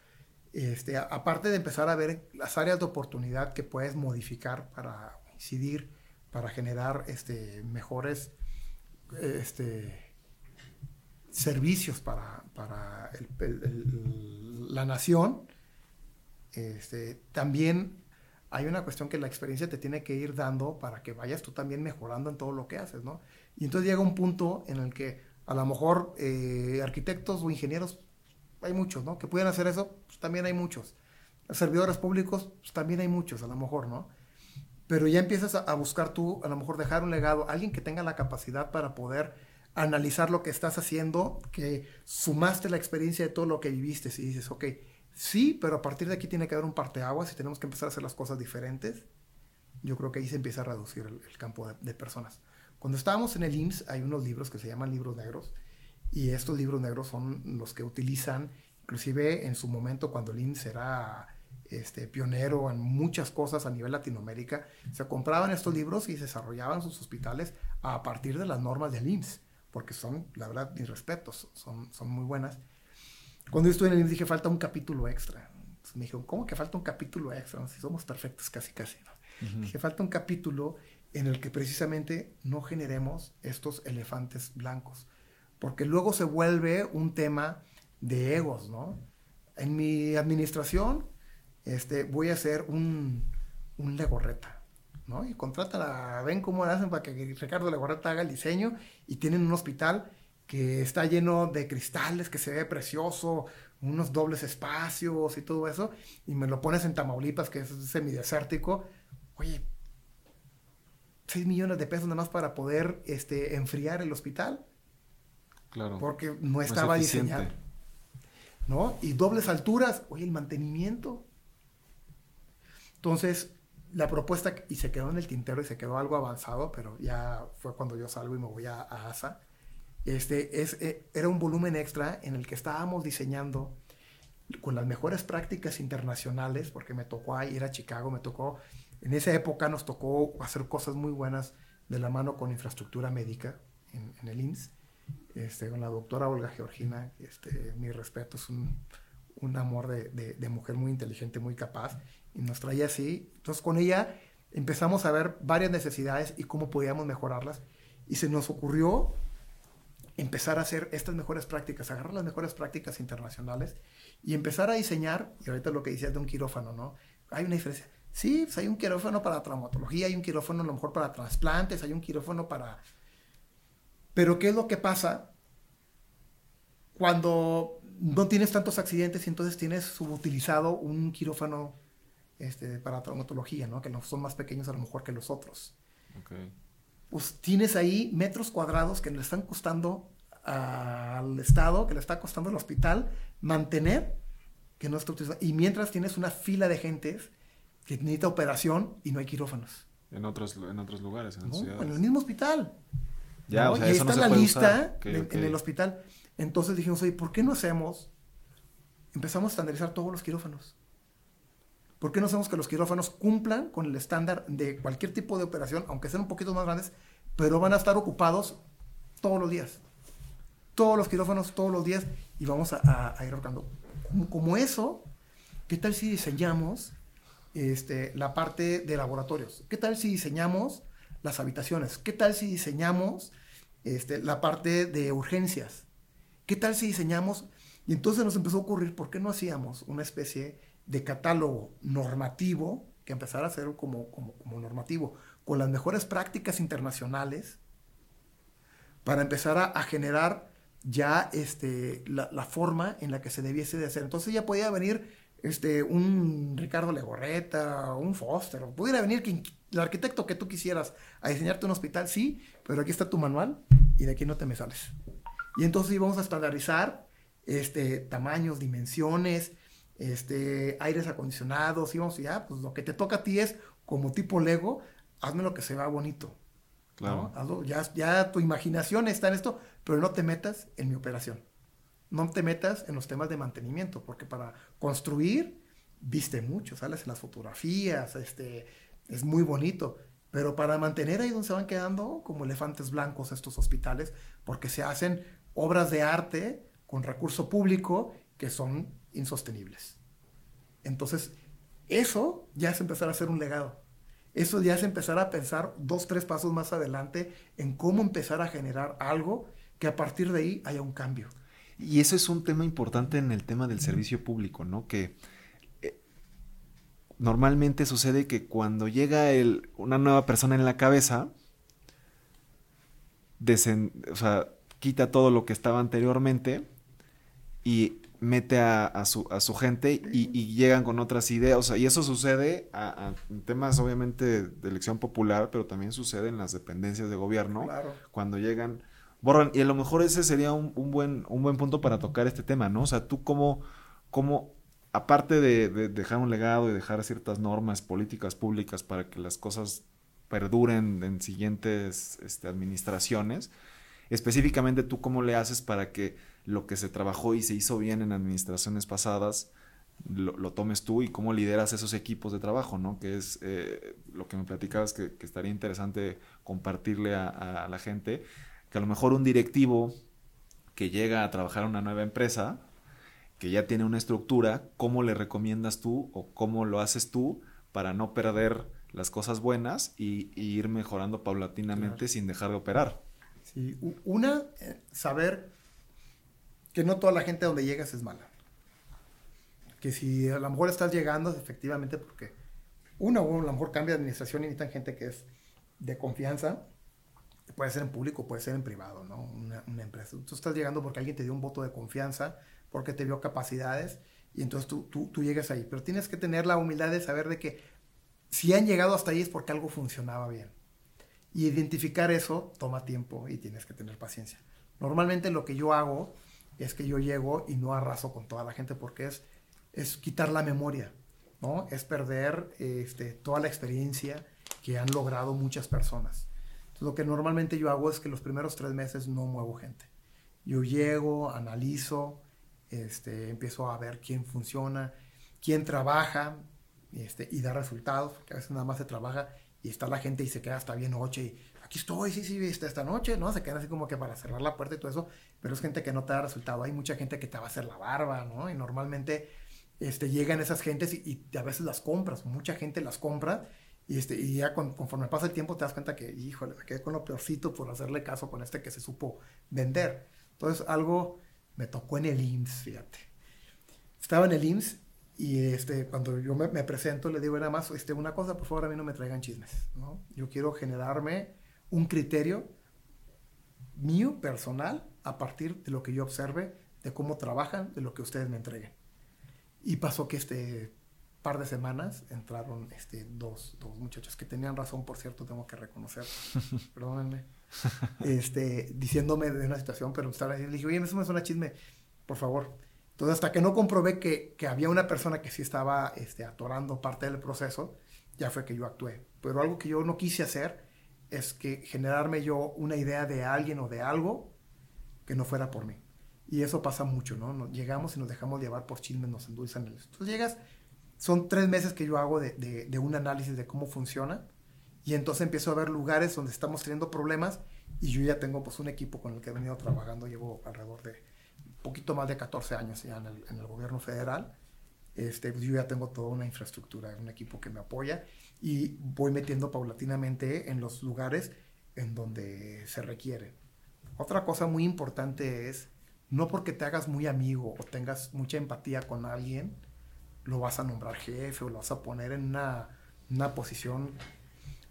Este, aparte de empezar a ver las áreas de oportunidad que puedes modificar para incidir, para generar este, mejores este, servicios para, para la nación, este, también hay una cuestión que la experiencia te tiene que ir dando para que vayas tú también mejorando en todo lo que haces, ¿no? Y entonces llega un punto en el que a lo mejor eh, arquitectos o ingenieros, hay muchos, ¿no? Que pueden hacer eso, pues también hay muchos. Servidores públicos, pues también hay muchos, a lo mejor, ¿no? Pero ya empiezas a, a buscar tú, a lo mejor dejar un legado, alguien que tenga la capacidad para poder analizar lo que estás haciendo, que sumaste la experiencia de todo lo que viviste y dices, ok, sí, pero a partir de aquí tiene que haber un parteaguas y tenemos que empezar a hacer las cosas diferentes. Yo creo que ahí se empieza a reducir el, campo de, personas. Cuando estábamos en el IMSS hay unos libros que se llaman libros negros y estos libros negros son los que utilizan, inclusive en su momento cuando el IMSS era este, pionero en muchas cosas a nivel Latinoamérica, se compraban estos libros y se desarrollaban sus hospitales a partir de las normas del IMSS, porque son, la verdad, mis respetos, son muy buenas. Cuando yo estuve en el IMSS dije, falta un capítulo extra. Entonces me dijeron, ¿cómo que falta un capítulo extra? No, Si somos perfectos casi, casi. ¿no? Dije, falta un capítulo en el que precisamente no generemos estos elefantes blancos, porque luego se vuelve un tema de egos, ¿no? En mi administración este, voy a hacer un, un Legorreta, ¿no? Y contratan a, ven cómo hacen para que Ricardo Legorreta haga el diseño y tienen un hospital que está lleno de cristales, que se ve precioso, unos dobles espacios y todo eso, y me lo pones en Tamaulipas, que es semidesértico, oye, 6 millones de pesos nada más para poder este, enfriar el hospital, Claro. porque no es estaba diseñado. ¿No? Y dobles alturas, oye, el mantenimiento. Entonces, la propuesta, y se quedó en el tintero y se quedó algo avanzado, pero ya fue cuando yo salgo y me voy a, a ASA. Este, es, eh, era un volumen extra en el que estábamos diseñando con las mejores prácticas internacionales, porque me tocó ir a Chicago, me tocó, en esa época nos tocó hacer cosas muy buenas de la mano con infraestructura médica en, el IMSS, este, con la doctora Olga Georgina, este, mi respeto, es un, un amor de, de, de mujer muy inteligente, muy capaz, y nos traía así. Entonces con ella empezamos a ver varias necesidades y cómo podíamos mejorarlas. Y se nos ocurrió empezar a hacer estas mejores prácticas, agarrar las mejores prácticas internacionales y empezar a diseñar, y ahorita lo que decías de un quirófano, ¿no? Hay una diferencia. Sí, pues hay un quirófano para traumatología, hay un quirófano a lo mejor para trasplantes, hay un quirófano para... Pero ¿qué es lo que pasa cuando no tienes tantos accidentes y entonces tienes subutilizado un quirófano este, para traumatología, ¿no? Que son más pequeños a lo mejor que los otros. Okay. Pues tienes ahí metros cuadrados que le están costando al Estado, que le está costando al hospital mantener que no está utilizando. Y mientras tienes una fila de gentes que necesita operación y no hay quirófanos. En otros, en otros lugares, en, ¿No? en el mismo hospital. Ya, o sea, y ahí está la lista en el hospital. Entonces dijimos, oye, ¿por qué no hacemos? Empezamos a estandarizar todos los quirófanos. ¿Por qué no hacemos que los quirófanos cumplan con el estándar de cualquier tipo de operación, aunque sean un poquito más grandes, pero van a estar ocupados todos los días? Todos los quirófanos, todos los días, y vamos a, ir rotando. Como, eso, ¿qué tal si diseñamos este, la parte de laboratorios? ¿Qué tal si diseñamos las habitaciones? ¿Qué tal si diseñamos este, la parte de urgencias? ¿Qué tal si diseñamos? Y entonces nos empezó a ocurrir, ¿por qué no hacíamos una especie de catálogo normativo que empezara a ser como, como, normativo, con las mejores prácticas internacionales, para empezar a, generar ya este, la, forma en la que se debiese de hacer. Entonces ya podía venir este, un Ricardo Legorreta, un Foster, pudiera venir quien, el arquitecto que tú quisieras a diseñarte un hospital, sí, pero aquí está tu manual y de aquí no te me sales. Y entonces íbamos a estandarizar este, tamaños, dimensiones, este, aires acondicionados, íbamos y ya, pues lo que te toca a ti es, como tipo Lego, hazme lo que se vea bonito. Claro. ya, ya tu imaginación está en esto, pero no te metas en mi operación. No te metas en los temas de mantenimiento, porque para construir, viste mucho, sales en las fotografías, este, es muy bonito. Pero para mantener ahí donde se van quedando como elefantes blancos estos hospitales, porque se hacen obras de arte con recurso público que son insostenibles. Entonces, eso ya es empezar a hacer un legado. Eso ya es empezar a pensar dos, tres pasos más adelante en cómo empezar a generar algo que a partir de ahí haya un cambio. Y eso es un tema importante en el tema del servicio público, ¿no? Que eh, normalmente sucede que cuando llega una nueva persona en la cabeza, o sea, quita todo lo que estaba anteriormente y mete a, su, a su, gente y, llegan con otras ideas. y eso sucede en temas obviamente de elección popular, pero también sucede en las dependencias de gobierno. Cuando llegan, borran. Y a lo mejor ese sería un, buen, un buen punto para tocar este tema, ¿no? O sea, tú cómo, cómo aparte de, dejar un legado y dejar ciertas normas, políticas públicas para que las cosas perduren en siguientes este, administraciones, específicamente tú cómo le haces para que lo que se trabajó y se hizo bien en administraciones pasadas, lo, tomes tú y cómo lideras esos equipos de trabajo, ¿no? Que es eh, lo que me platicabas que, estaría interesante compartirle a, la gente, que a lo mejor un directivo que llega a trabajar en una nueva empresa, que ya tiene una estructura, ¿cómo le recomiendas tú o cómo lo haces tú para no perder las cosas buenas y, ir mejorando paulatinamente sin dejar de operar? Sí, una, eh, saber que no toda la gente donde llegas es mala. Que si a lo mejor estás llegando, efectivamente, porque uno, a lo mejor cambia de administración y necesitan gente que es de confianza, puede ser en público, puede ser en privado, ¿no? Una, empresa. Tú estás llegando porque alguien te dio un voto de confianza, porque te vio capacidades, y entonces tú, tú, tú llegas ahí. Pero tienes que tener la humildad de saber de que si han llegado hasta ahí es porque algo funcionaba bien. Y identificar eso toma tiempo y tienes que tener paciencia. Normalmente lo que yo hago es que yo llego y no arraso con toda la gente porque es, es quitar la memoria, ¿no? Es perder este, toda la experiencia que han logrado muchas personas. Entonces, lo que normalmente yo hago es que los primeros tres meses no muevo gente. Yo llego, analizo, este, empiezo a ver quién funciona, quién trabaja este, y da resultados, porque a veces nada más se trabaja y está la gente y se queda hasta bien noche y aquí estoy, sí, sí, esta, esta noche, ¿no? Se quedan así como que para cerrar la puerta y todo eso, pero es gente que no te da resultado. Hay mucha gente que te va a hacer la barba, ¿no? Y normalmente este, llegan esas gentes y, a veces las compras, mucha gente las compra Y, este, y ya conforme pasa el tiempo te das cuenta que, híjole, me quedé con lo peorcito por hacerle caso con este que se supo vender. Entonces algo me tocó en el IMSS, fíjate. Estaba en el IMSS y este, cuando yo me, presento le digo nada más, este, una cosa, por favor a mí no me traigan chismes. ¿no? Yo quiero generarme un criterio mío, personal, a partir de lo que yo observe, de cómo trabajan, de lo que ustedes me entreguen. Y pasó que este par de semanas entraron este, dos, dos muchachos que tenían razón, por cierto, tengo que reconocer, perdónenme, este, diciéndome de una situación, pero estaba le dije, oye, eso me suena chisme, por favor. Entonces, hasta que no comprobé que, que había una persona que sí estaba este, atorando parte del proceso, ya fue que yo actué. Pero algo que yo no quise hacer es que generarme yo una idea de alguien o de algo que no fuera por mí. Y eso pasa mucho, ¿no? llegamos y nos dejamos llevar por chismes, nos endulzan. Entonces llegas son tres meses que yo hago de, un análisis de cómo funciona y entonces empiezo a ver lugares donde estamos teniendo problemas y yo ya tengo pues un equipo con el que he venido trabajando, llevo alrededor de un poquito más de 14 años ya en el, gobierno federal. Este, pues, yo ya tengo toda una infraestructura, un equipo que me apoya y voy metiendo paulatinamente en los lugares en donde se requiere. Otra cosa muy importante es, no porque te hagas muy amigo o tengas mucha empatía con alguien, lo vas a nombrar jefe o lo vas a poner en una, una posición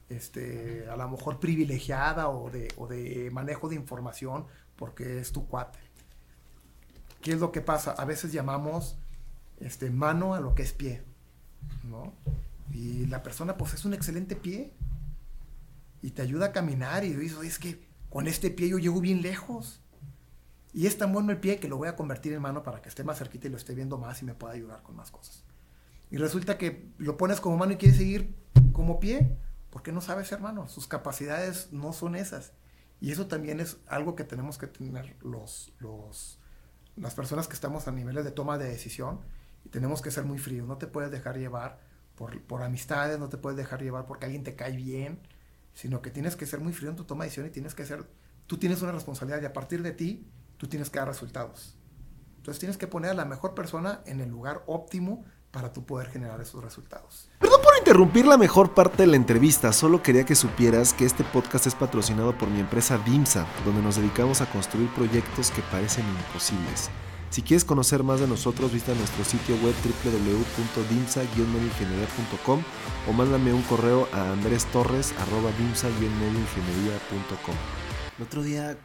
este, a lo mejor privilegiada o de, o de manejo de información porque es tu cuate. ¿Qué es lo que pasa? A veces llamamos este, mano a lo que es pie, ¿no? Y la persona pues es un excelente pie y te ayuda a caminar y dices, es que con este pie yo llego bien lejos. Y es tan bueno el pie que lo voy a convertir en mano para que esté más cerquita y lo esté viendo más y me pueda ayudar con más cosas. Y resulta que lo pones como mano y quieres seguir como pie, porque no sabes ser mano. Sus capacidades no son esas. Y eso también es algo que tenemos que tener los, los, las personas que estamos a niveles de toma de decisión. Y tenemos que ser muy fríos. No te puedes dejar llevar por, por amistades, no te puedes dejar llevar porque alguien te cae bien, sino que tienes que ser muy frío en tu toma de decisión y tienes que ser, tú tienes una responsabilidad y a partir de ti tú tienes que dar resultados. Entonces tienes que poner a la mejor persona en el lugar óptimo para tú poder generar esos resultados. Perdón por interrumpir la mejor parte de la entrevista, solo quería que supieras que este podcast es patrocinado por mi empresa DIMSA, donde nos dedicamos a construir proyectos que parecen imposibles. Si quieres conocer más de nosotros, visita nuestro sitio web wwwdimsa medioingenieríacom o mándame un correo a andrestorres.dimsa-medioingeniería.com. El otro día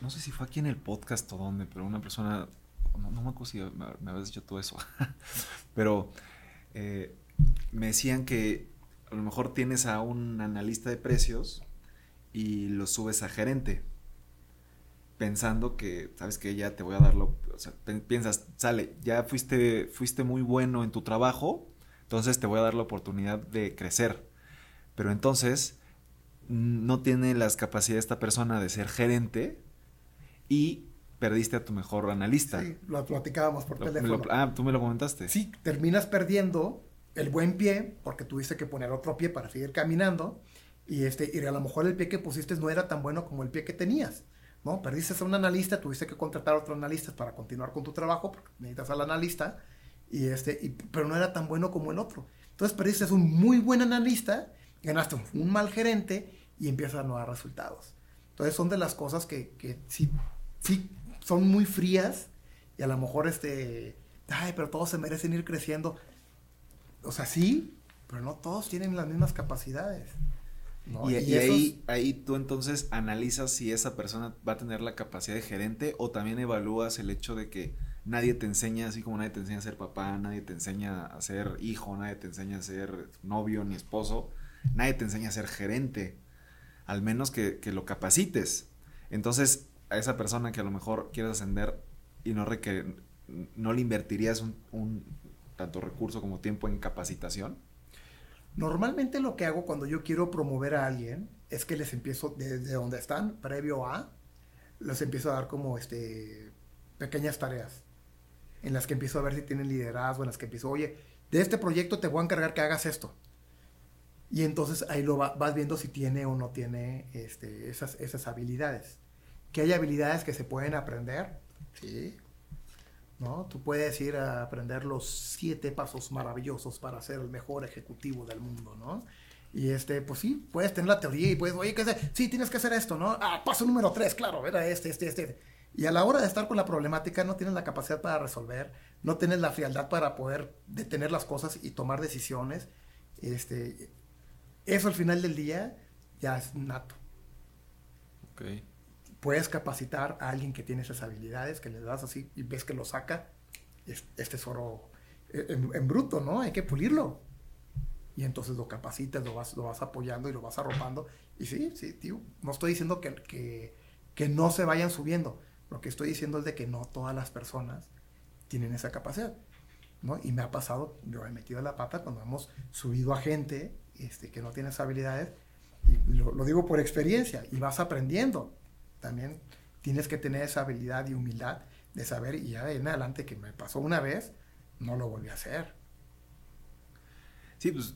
no, sé si fue aquí en el podcast o dónde, pero una persona, no, me acuerdo si me, habías dicho todo eso, pero eh, me decían que a lo mejor tienes a un analista de precios y lo subes a gerente, pensando que, sabes que ya te voy a darlo, o sea, piensas, sale, ya fuiste, fuiste muy bueno en tu trabajo, entonces te voy a dar la oportunidad de crecer. Pero entonces no tiene las capacidades esta persona de ser gerente y perdiste a tu mejor analista. Sí, lo platicábamos por teléfono. ah, tú me lo comentaste. Sí, terminas perdiendo el buen pie porque tuviste que poner otro pie para seguir caminando y este y a lo mejor el pie que pusiste no era tan bueno como el pie que tenías. ¿No? Perdiste a un analista, tuviste que contratar a otro analista para continuar con tu trabajo, porque necesitas al analista, y este, pero no era tan bueno como el otro. Entonces perdiste a un muy buen analista, ganaste un, mal gerente y empiezas a no dar resultados. Entonces son de las cosas que, que sí sí, son muy frías y a lo mejor este, ay, pero todos se merecen ir creciendo. O sea, sí, pero no todos tienen las mismas capacidades. Y, ahí, ahí tú entonces analizas si esa persona va a tener la capacidad de gerente o también evalúas el hecho de que nadie te enseña, así como nadie te enseña a ser papá, nadie te enseña a ser hijo, nadie te enseña a ser novio ni esposo, nadie te enseña a ser gerente, al menos que, que lo capacites. Entonces, a esa persona que a lo mejor quieres ascender y no, requiere, no le invertirías un, tanto recurso como tiempo en capacitación? Normalmente lo que hago cuando yo quiero promover a alguien es que les empiezo desde donde están, previo a, les empiezo a dar como este, pequeñas tareas en las que empiezo a ver si tienen liderazgo, en las que empiezo, oye, de este proyecto te voy a encargar que hagas esto. Y entonces ahí lo vas viendo si tiene o no tiene este, esas, esas habilidades que hay habilidades que se pueden aprender, sí. ¿No? Tú puedes ir a aprender los siete pasos maravillosos para ser el mejor ejecutivo del mundo, ¿no? Y este, pues sí, puedes tener la teoría y puedes, oye, ¿qué hacer? Sí, tienes que hacer esto, ¿no? Ah, paso número tres, claro, era este, este, este. Y a la hora de estar con la problemática no tienes la capacidad para resolver, no tienes la frialdad para poder detener las cosas y tomar decisiones. Este, eso al final del día ya es nato. Ok. Puedes capacitar a alguien que tiene esas habilidades, que le das así y ves que lo saca. es- Este es oro en, bruto, ¿no? Hay que pulirlo. Y entonces lo capacitas, lo vas, lo vas apoyando y lo vas arropando. Y sí, sí, tío, no estoy diciendo que, que, que no se vayan subiendo. Lo que estoy diciendo es de que no todas las personas tienen esa capacidad. ¿no? Y me ha pasado, yo he metido la pata cuando hemos subido a gente este, que no tiene esas habilidades. Y lo digo por experiencia. Y vas aprendiendo. También tienes que tener esa habilidad y humildad de saber. Y ya en adelante que me pasó una vez, no lo volví a hacer. Sí, pues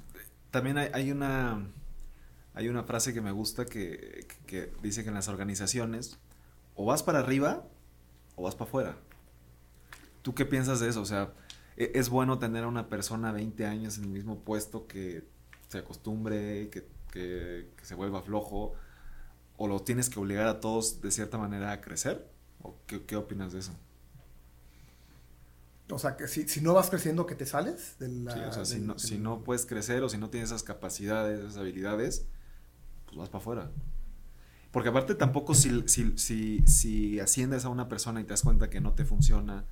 también hay, hay una hay una frase que me gusta que, que- dice que en las organizaciones o vas para arriba o vas para afuera. ¿Tú qué piensas de eso? O sea, ¿e- ¿es bueno tener a una persona 20 años en el mismo puesto que se acostumbre, que- que se vuelva flojo? ¿O lo tienes que obligar a todos de cierta manera a crecer? ¿O qué, qué opinas de eso? O sea, que si, si no vas creciendo, que te sales de la... Sí, o sea, si del- no, si del- no puedes crecer o si no tienes esas capacidades, esas habilidades, pues vas para afuera. Porque aparte tampoco si, si, si, si asciendes a una persona y te das cuenta que no te funciona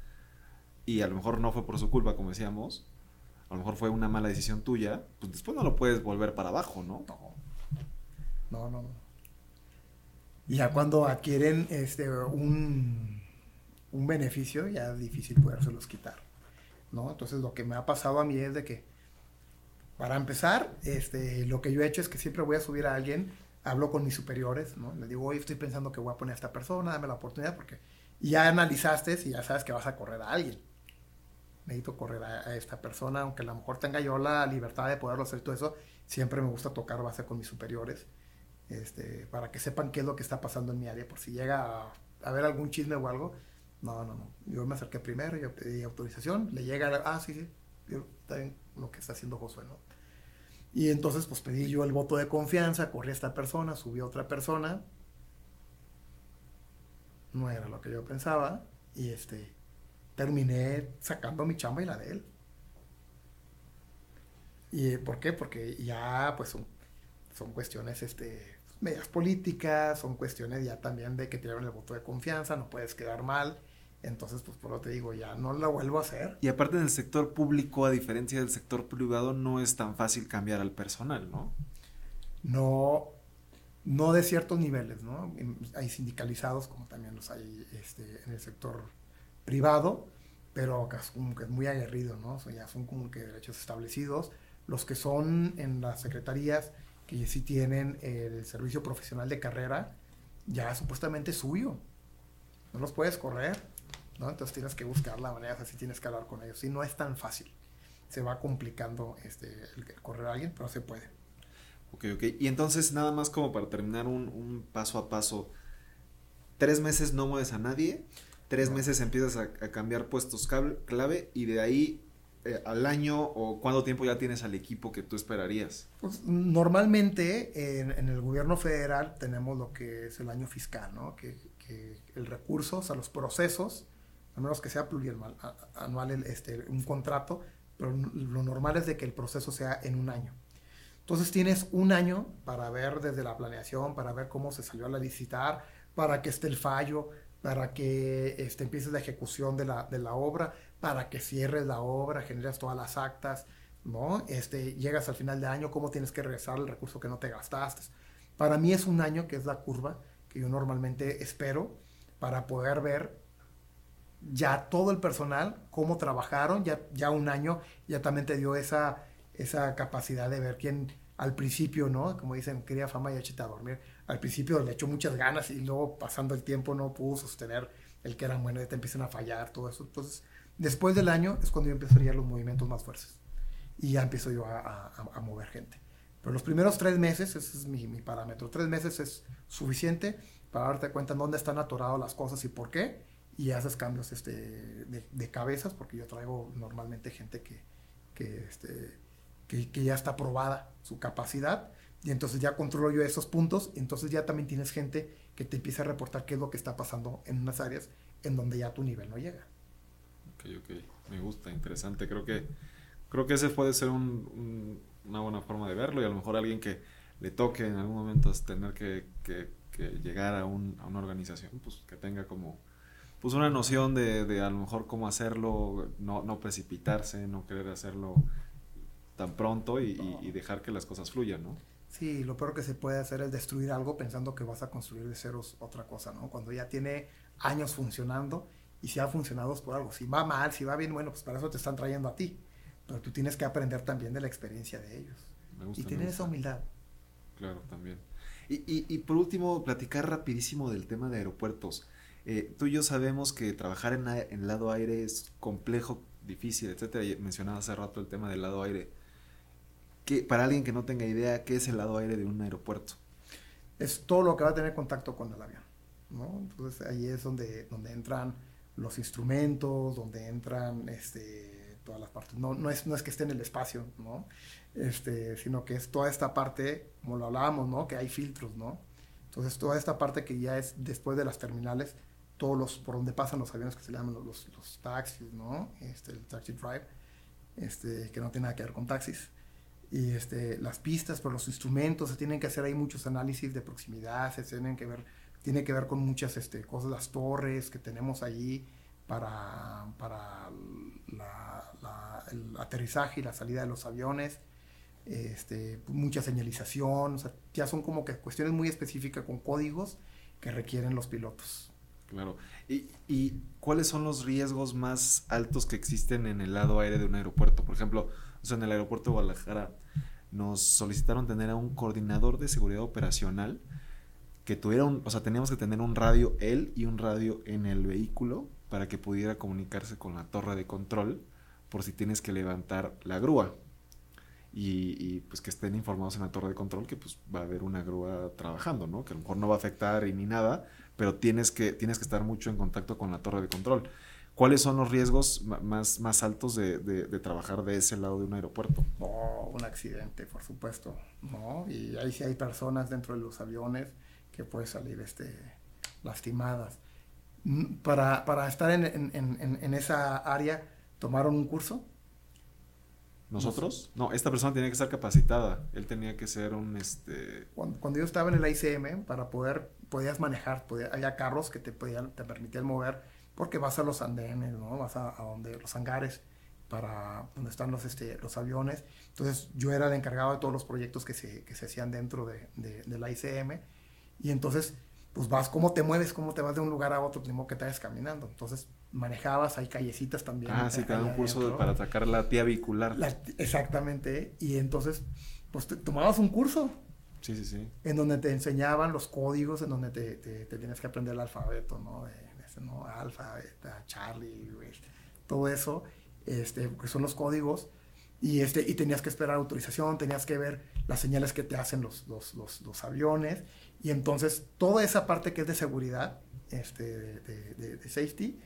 y a lo mejor no fue por su culpa, como decíamos, a lo mejor fue una mala decisión tuya, pues después no lo puedes volver para abajo, ¿no? No, no, no. Y ya cuando adquieren este, un, un beneficio, ya es difícil podérselos quitar. ¿no? Entonces lo que me ha pasado a mí es de que, para empezar, este, lo que yo he hecho es que siempre voy a subir a alguien, hablo con mis superiores, ¿no? Le digo, oye, estoy pensando que voy a poner a esta persona, dame la oportunidad, porque ya analizaste y ya sabes que vas a correr a alguien. Necesito correr a, a esta persona, aunque a lo mejor tenga yo la libertad de poderlo hacer todo eso, siempre me gusta tocar base con mis superiores, este, para que sepan qué es lo que está pasando en mi área, por si llega a, haber algún chisme o algo. No, no, no. Yo me acerqué primero, yo pedí autorización, le llega, ah, sí, sí, está bien lo que está haciendo Josué, ¿no? Y entonces, pues pedí yo el voto de confianza, corrí a esta persona, subí a otra persona. No era lo que yo pensaba. Y este, terminé sacando mi chamba y la de él. ¿Y por qué? Porque ya, pues, son, son cuestiones, este, medias políticas, son cuestiones ya también de que te dieron el voto de confianza, no puedes quedar mal. Entonces, pues, por lo te digo, ya no la vuelvo a hacer. Y aparte en el sector público, a diferencia del sector privado, no es tan fácil cambiar al personal, ¿no? no, no de ciertos niveles, ¿no? Hay sindicalizados, como también los hay este, en el sector privado, pero como que es muy aguerrido, ¿no? O sea, ya son como que derechos establecidos. Los que son en las secretarías, que sí tienen el servicio profesional de carrera, ya supuestamente es suyo. No los puedes correr, ¿no? Entonces tienes que buscar la manera, así tienes que hablar con ellos. Y no es tan fácil. Se va complicando este, el, correr a alguien, pero se puede. Ok, ok. Y entonces, nada más como para terminar un, un paso a paso. Tres meses no mueves a nadie. Tres No. meses empiezas a, a cambiar puestos clave. Y de ahí eh, al año o cuánto tiempo ya tienes al equipo que tú esperarías. Pues, normalmente en, el gobierno federal tenemos lo que es el año fiscal, ¿no? Que, el recurso, o sea, los procesos, a menos que sea plurianual, anual el, este, un contrato, pero lo normal es de que el proceso sea en un año. Entonces tienes un año para ver desde la planeación, para ver cómo se salió a la licitar, para que esté el fallo, para que este, empieces la ejecución de la, de la obra, para que cierres la obra, generas todas las actas, ¿no? Este, llegas al final de año, cómo tienes que regresar el recurso que no te gastaste. Para mí es un año que es la curva que yo normalmente espero para poder ver ya todo el personal, cómo trabajaron, ya, ya un año ya también te dio esa, esa capacidad de ver quién al principio, ¿no? Como dicen, quería fama y échate a dormir. Al principio le echó muchas ganas y luego pasando el tiempo no pudo sostener el que eran buenos, ya te empiezan a fallar, todo eso. Entonces, después del año es cuando yo empezaría los movimientos más fuertes. Y ya empiezo yo a, a- a mover gente. Pero los primeros tres meses, ese es mi, mi parámetro, tres meses es suficiente para darte cuenta en dónde están atoradas las cosas y por qué, y haces cambios este, de, de cabezas, porque yo traigo normalmente gente que, que, este, que, que ya está probada su capacidad y entonces ya controlo yo esos puntos, y entonces ya también tienes gente que te empieza a reportar qué es lo que está pasando en unas áreas en donde ya tu nivel no llega. Ok, ok, me gusta, interesante. Creo que, creo que ese puede ser un, una buena forma de verlo y a lo mejor alguien que le toque en algún momento tener que, que, que llegar a, un, a, una organización, pues que tenga como pues una noción de, de a lo mejor cómo hacerlo, no, no precipitarse, no querer hacerlo tan pronto y, y, y dejar que las cosas fluyan, ¿no? Sí, lo peor que se puede hacer es destruir algo pensando que vas a construir de ceros otra cosa, ¿no? Cuando ya tiene años funcionando y si ha funcionado es por algo. Si va mal, si va bien, bueno, pues para eso te están trayendo a ti. Pero tú tienes que aprender también de la experiencia de ellos. Me gusta, y tener esa humildad. Claro, también. Y, y, y, por último, platicar rapidísimo del tema de aeropuertos. Eh, tú y yo sabemos que trabajar en, en lado aire es complejo, difícil, etcétera. Mencionaba hace rato el tema del lado aire que, para alguien que no tenga idea, ¿qué es el lado aire de un aeropuerto? Es todo lo que va a tener contacto con el avión. ¿no? Entonces ahí es donde, donde entran los instrumentos, donde entran este, todas las partes. No, no, es, no es que esté en el espacio, ¿no? este, sino que es toda esta parte, como lo hablábamos, ¿no? que hay filtros. ¿no? Entonces toda esta parte que ya es después de las terminales, todos los, por donde pasan los aviones que se llaman los, los taxis, ¿no? este, el taxi drive, este, que no tiene nada que ver con taxis y este, las pistas por los instrumentos, se tienen que hacer ahí muchos análisis de proximidad, se tienen que ver, tiene que ver con muchas este, cosas, las torres que tenemos allí para, para la, el aterrizaje y la salida de los aviones, este, mucha señalización, ya son como que cuestiones muy específicas con códigos que requieren los pilotos. Claro. ¿Y, ¿Y cuáles son los riesgos más altos que existen en el lado aéreo de un aeropuerto? Por ejemplo, o sea, en el aeropuerto de Guadalajara nos solicitaron tener a un coordinador de seguridad operacional que tuviera un, o sea, teníamos que tener un radio él y un radio en el vehículo para que pudiera comunicarse con la torre de control por si tienes que levantar la grúa. Y, y, pues que estén informados en la torre de control que pues va a haber una grúa trabajando, ¿no? Que a lo mejor no va a afectar y ni nada, pero tienes que, tienes que estar mucho en contacto con la torre de control. ¿Cuáles son los riesgos más, más altos de, de, de, trabajar de ese lado de un aeropuerto? Oh, un accidente, por supuesto, ¿no? Y ahí sí hay personas dentro de los aviones que pueden salir este, lastimadas. Para, para estar en, en, en, en, esa área, ¿tomaron un curso? ¿Nosotros? No, esta persona tenía que estar capacitada. Él tenía que ser un... Este... Cuando, cuando yo estaba en el ICM, para poder, podías manejar, podía, había carros que te, podían, te permitían mover porque vas a los andenes, ¿no? Vas a, a, donde los hangares para donde están los, este, los aviones. Entonces yo era el encargado de todos los proyectos que se, que se hacían dentro de, de, de, la ICM y entonces pues vas, cómo te mueves, cómo te vas de un lugar a otro, mismo que te vayas caminando. Entonces manejabas, hay callecitas también. Ah, sí, te dan un curso de, para atacar la tía vehicular. La, exactamente, y entonces pues te, tomabas un curso. Sí, sí, sí. En donde te enseñaban los códigos, en donde te, te, te tienes que aprender el alfabeto, ¿no? De, ¿no? Alfa, beta, Charlie, este, todo eso, este, que son los códigos, y, este, y tenías que esperar autorización, tenías que ver las señales que te hacen los, los, los, los aviones, y entonces toda esa parte que es de seguridad, este, de, de, de, safety,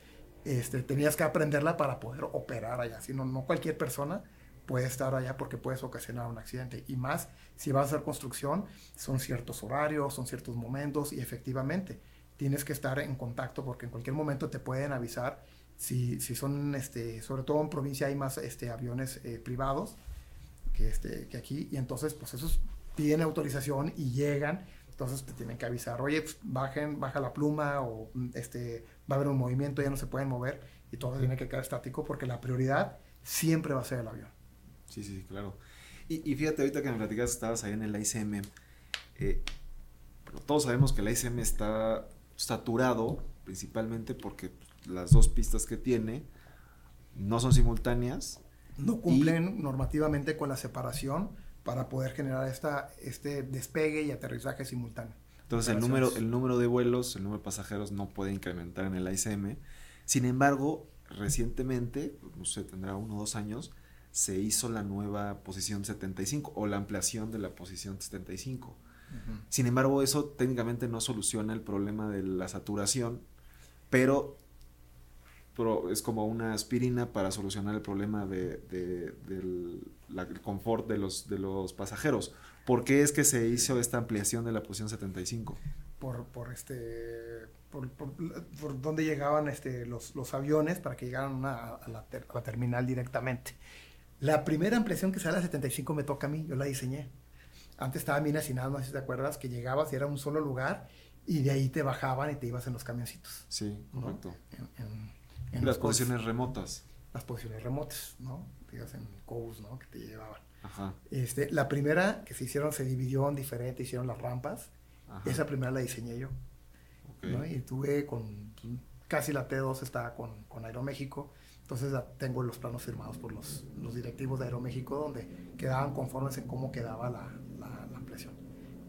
este, tenías que aprenderla para poder operar allá, si no, no cualquier persona puede estar allá porque puedes ocasionar un accidente. Y más, si vas a hacer construcción, son ciertos horarios, son ciertos momentos y efectivamente tienes que estar en contacto porque en cualquier momento te pueden avisar si, si son, este, sobre todo en provincia hay más este, aviones eh, privados que, este, que aquí y entonces pues esos piden autorización y llegan, entonces te tienen que avisar, oye, pues, bajen, baja la pluma o este, va a haber un movimiento, ya no se pueden mover y todo tiene que quedar estático porque la prioridad siempre va a ser el avión. Sí, sí, claro. Y, y fíjate, ahorita que me platicas, estabas ahí en el ICM, eh, todos sabemos que el ICM está saturado, principalmente porque las dos pistas que tiene no son simultáneas. No cumplen y, normativamente con la separación para poder generar esta, este despegue y aterrizaje simultáneo. Entonces el número, el número de vuelos, el número de pasajeros no puede incrementar en el ICM. Sin embargo, recientemente, no sé, tendrá uno o dos años, se hizo la nueva posición 75 o la ampliación de la posición 75. Sin embargo, eso técnicamente no soluciona el problema de la saturación, pero es como una aspirina para solucionar el problema de, del confort de los, pasajeros. ¿Por qué es que se hizo esta ampliación de la posición 75? Por, por este por, donde llegaban este, los, los, aviones para que llegaran a, la a, la terminal directamente. La primera ampliación que sale a 75 me toca a mí, yo la diseñé. Antes estaba Minas y nada, no sé si te acuerdas, que llegabas y era un solo lugar y de ahí te bajaban y te ibas en los camioncitos. Sí, correcto. En, las posiciones remotas. Las posiciones remotas, ¿no? Digas en COUS, ¿no? Que te llevaban. Ajá. Este, la primera que se hicieron se dividió en diferente, hicieron las rampas. Esa primera la diseñé yo. ¿no? Y tuve con casi la T2 estaba con, con Aeroméxico. Entonces tengo los planos firmados por los, los, directivos de Aeroméxico donde quedaban conformes en cómo quedaba la.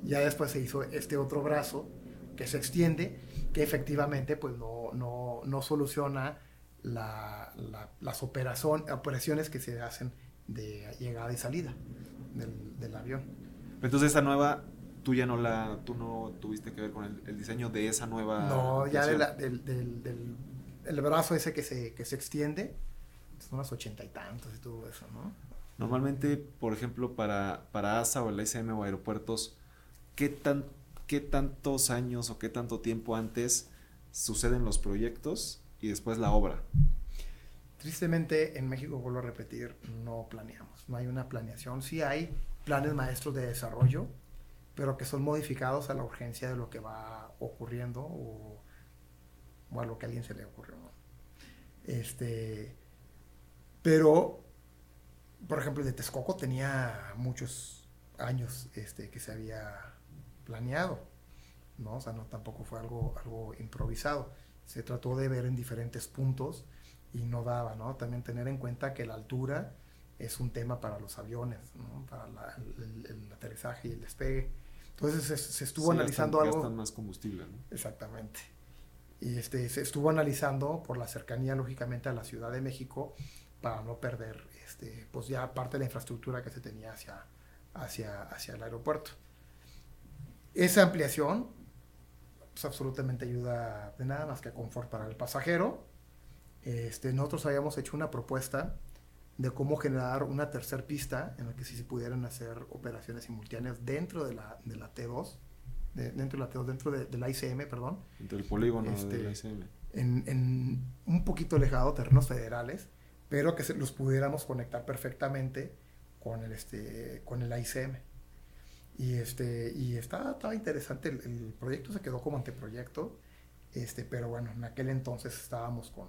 Ya después se hizo este otro brazo que se extiende, que efectivamente pues no, no, no soluciona la, las operación, operaciones que se hacen de llegada y salida del, del, avión. Entonces esta nueva, tú ya no la, tú no tuviste que ver con el, diseño de esa nueva... No, ya del, del, del, el brazo ese que se, que se extiende, son unos ochenta y tantos y todo eso, ¿no? Normalmente, por ejemplo, para, para ASA o el SM o aeropuertos, ¿qué tan qué tantos años o qué tanto tiempo antes suceden los proyectos y después la obra. Tristemente en México, vuelvo a repetir, no planeamos, no hay una planeación. Sí hay planes maestros de desarrollo, pero que son modificados a la urgencia de lo que va ocurriendo o, a lo que a alguien se le ocurrió. Este, pero, por ejemplo, de Texcoco tenía muchos años este, que se había planeado, ¿no? O sea, no, tampoco fue algo, algo improvisado. Se trató de ver en diferentes puntos y no daba, ¿no? También tener en cuenta que la altura es un tema para los aviones, ¿no? Para el, aterrizaje y el despegue. Entonces se, estuvo analizando algo... Gastan más combustible, ¿no? Exactamente. Y este, se estuvo analizando por la cercanía, lógicamente, a la Ciudad de México para no perder, este, pues ya parte de la infraestructura que se tenía hacia, hacia, hacia el aeropuerto. Esa ampliación pues, absolutamente ayuda de nada más que a confort para el pasajero. Este, nosotros habíamos hecho una propuesta de cómo generar una tercera pista en la que sí se pudieran hacer operaciones simultáneas dentro de la, de la T2, dentro de la T2, dentro de, la ICM, perdón. Dentro del polígono de la este, ICM. En, en, un poquito alejado, terrenos federales, pero que se, los pudiéramos conectar perfectamente con el, este, con el ICM. Y, este, y estaba, estaba interesante, el, proyecto se quedó como anteproyecto, este, pero bueno, en aquel entonces estábamos con,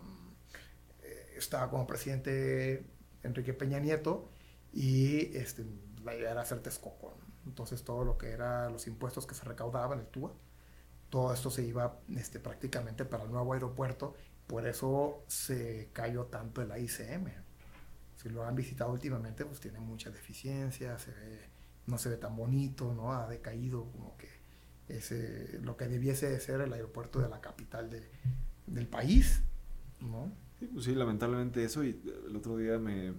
eh, estaba como presidente Enrique Peña Nieto y este, la idea era hacer Texcoco. Entonces todo lo que era los impuestos que se recaudaban, el TUA, todo esto se iba este, prácticamente para el nuevo aeropuerto, por eso se cayó tanto el ICM. Si lo han visitado últimamente, pues tiene muchas deficiencias, se ve no se ve tan bonito, ¿no? Ha decaído como que ese, lo que debiese de ser el aeropuerto de la capital del país, ¿no? Sí, pues sí, lamentablemente eso y el otro día me,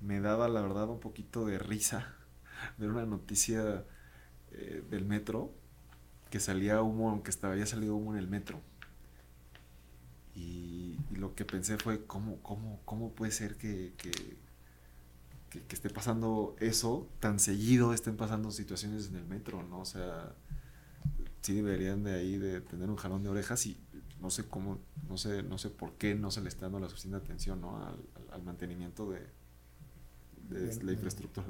me daba la verdad un poquito de risa ver una noticia eh, del metro que salía humo, aunque estaba, había salido humo en el metro. Y, lo que pensé fue, ¿cómo, cómo, cómo puede ser que, esté pasando eso tan seguido, estén pasando situaciones en el metro, ¿no? O sea, sí deberían de ahí de tener un jalón de orejas y no sé cómo, no sé, no sé por qué no se le está dando la suficiente atención, ¿no? Al, mantenimiento de, de la infraestructura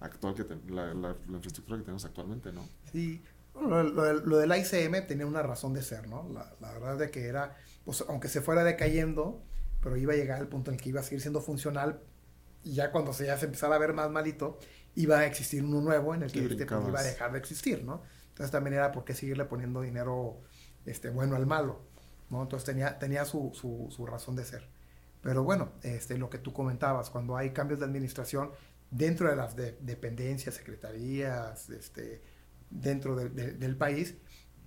actual que la, infraestructura que tenemos actualmente, ¿no? Sí, lo, lo, del ICM tenía una razón de ser, ¿no? La, la verdad de que era, pues aunque se fuera decayendo, pero iba a llegar al punto en el que iba a seguir siendo funcional y ya cuando se, ya se empezara a ver más malito, iba a existir uno nuevo en el que este, pues, iba a dejar de existir, ¿no? Entonces también era por qué seguirle poniendo dinero este, bueno al malo, ¿no? Entonces tenía, tenía su, su, su, razón de ser. Pero bueno, este, lo que tú comentabas, cuando hay cambios de administración dentro de las dependencias, secretarías, este, dentro del país,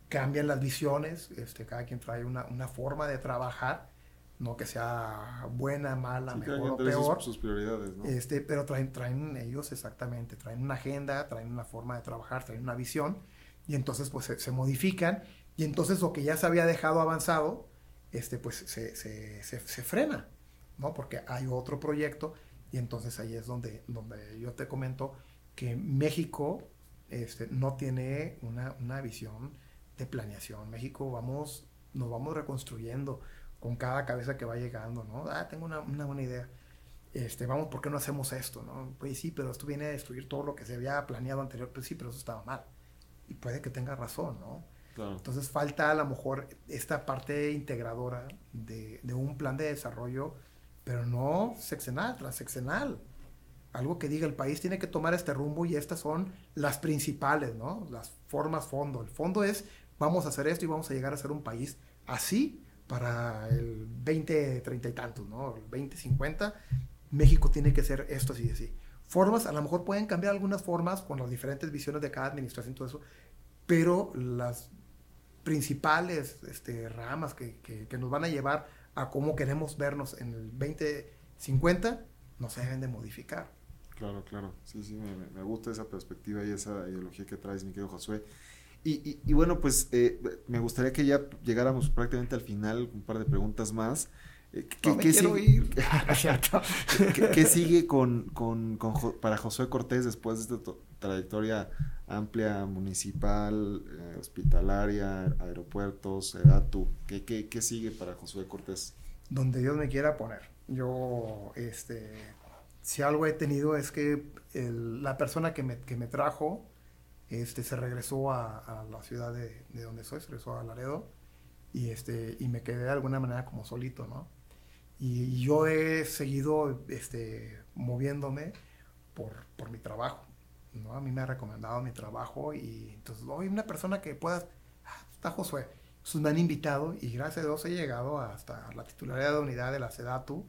cambian las visiones, este, cada quien trae una, una forma de trabajar no que sea buena, mala, mejor o peor. Sus, prioridades, ¿no? Este, pero traen, traen ellos exactamente, traen una agenda, traen una forma de trabajar, traen una visión, y entonces pues se, modifican, y entonces lo que ya se había dejado avanzado, este, pues se, se, se, se frena, ¿no? Porque hay otro proyecto y entonces ahí es donde, donde yo te comento que México este, no tiene una, una visión de planeación. México vamos, nos vamos reconstruyendo con cada cabeza que va llegando, ¿no? Ah, tengo una, una buena idea. Este, vamos, ¿por qué no hacemos esto? ¿no? Pues sí, pero esto viene a destruir todo lo que se había planeado anterior. Pues sí, pero eso estaba mal. Y puede que tenga razón, ¿no? Claro. Entonces falta a lo mejor esta parte integradora de, de un plan de desarrollo, pero no sexenal, transeccional. Algo que diga el país tiene que tomar este rumbo y estas son las principales, ¿no? Las formas fondo. El fondo es vamos a hacer esto y vamos a llegar a ser un país así para el 20, 30 y tantos, ¿no? El 20, 50. México tiene que ser esto así y así. Formas, a lo mejor pueden cambiar algunas formas con las diferentes visiones de cada administración todo eso, pero las principales este, ramas que, que, que, nos van a llevar a cómo queremos vernos en el 2050 no se deben de modificar. Claro, claro. Sí, sí, me, me gusta esa perspectiva y esa ideología que traes, mi querido Josué. Y, y, y bueno, pues eh, me gustaría que ya llegáramos prácticamente al final, un par de preguntas más. Eh, ¿Qué, no ¿qué sigue, ¿Qué, ¿Qué, sigue con, con, con, para Josué Cortés después de esta trayectoria amplia, municipal, eh, hospitalaria, aeropuertos, EDATU? ¿Qué, qué, ¿Qué sigue para Josué Cortés? Donde Dios me quiera poner. Yo, este, si algo he tenido es que el, la persona que me, que me trajo este, se regresó a, a la ciudad de, de, donde soy, se regresó a Laredo y, este, y me quedé de alguna manera como solito, ¿no? Y, y yo he seguido este, moviéndome por, por mi trabajo, ¿no? A mí me ha recomendado mi trabajo y entonces, hoy una persona que pueda, ah, está Josué, entonces me han invitado y gracias a Dios he llegado hasta la titularidad de unidad de la SEDATU,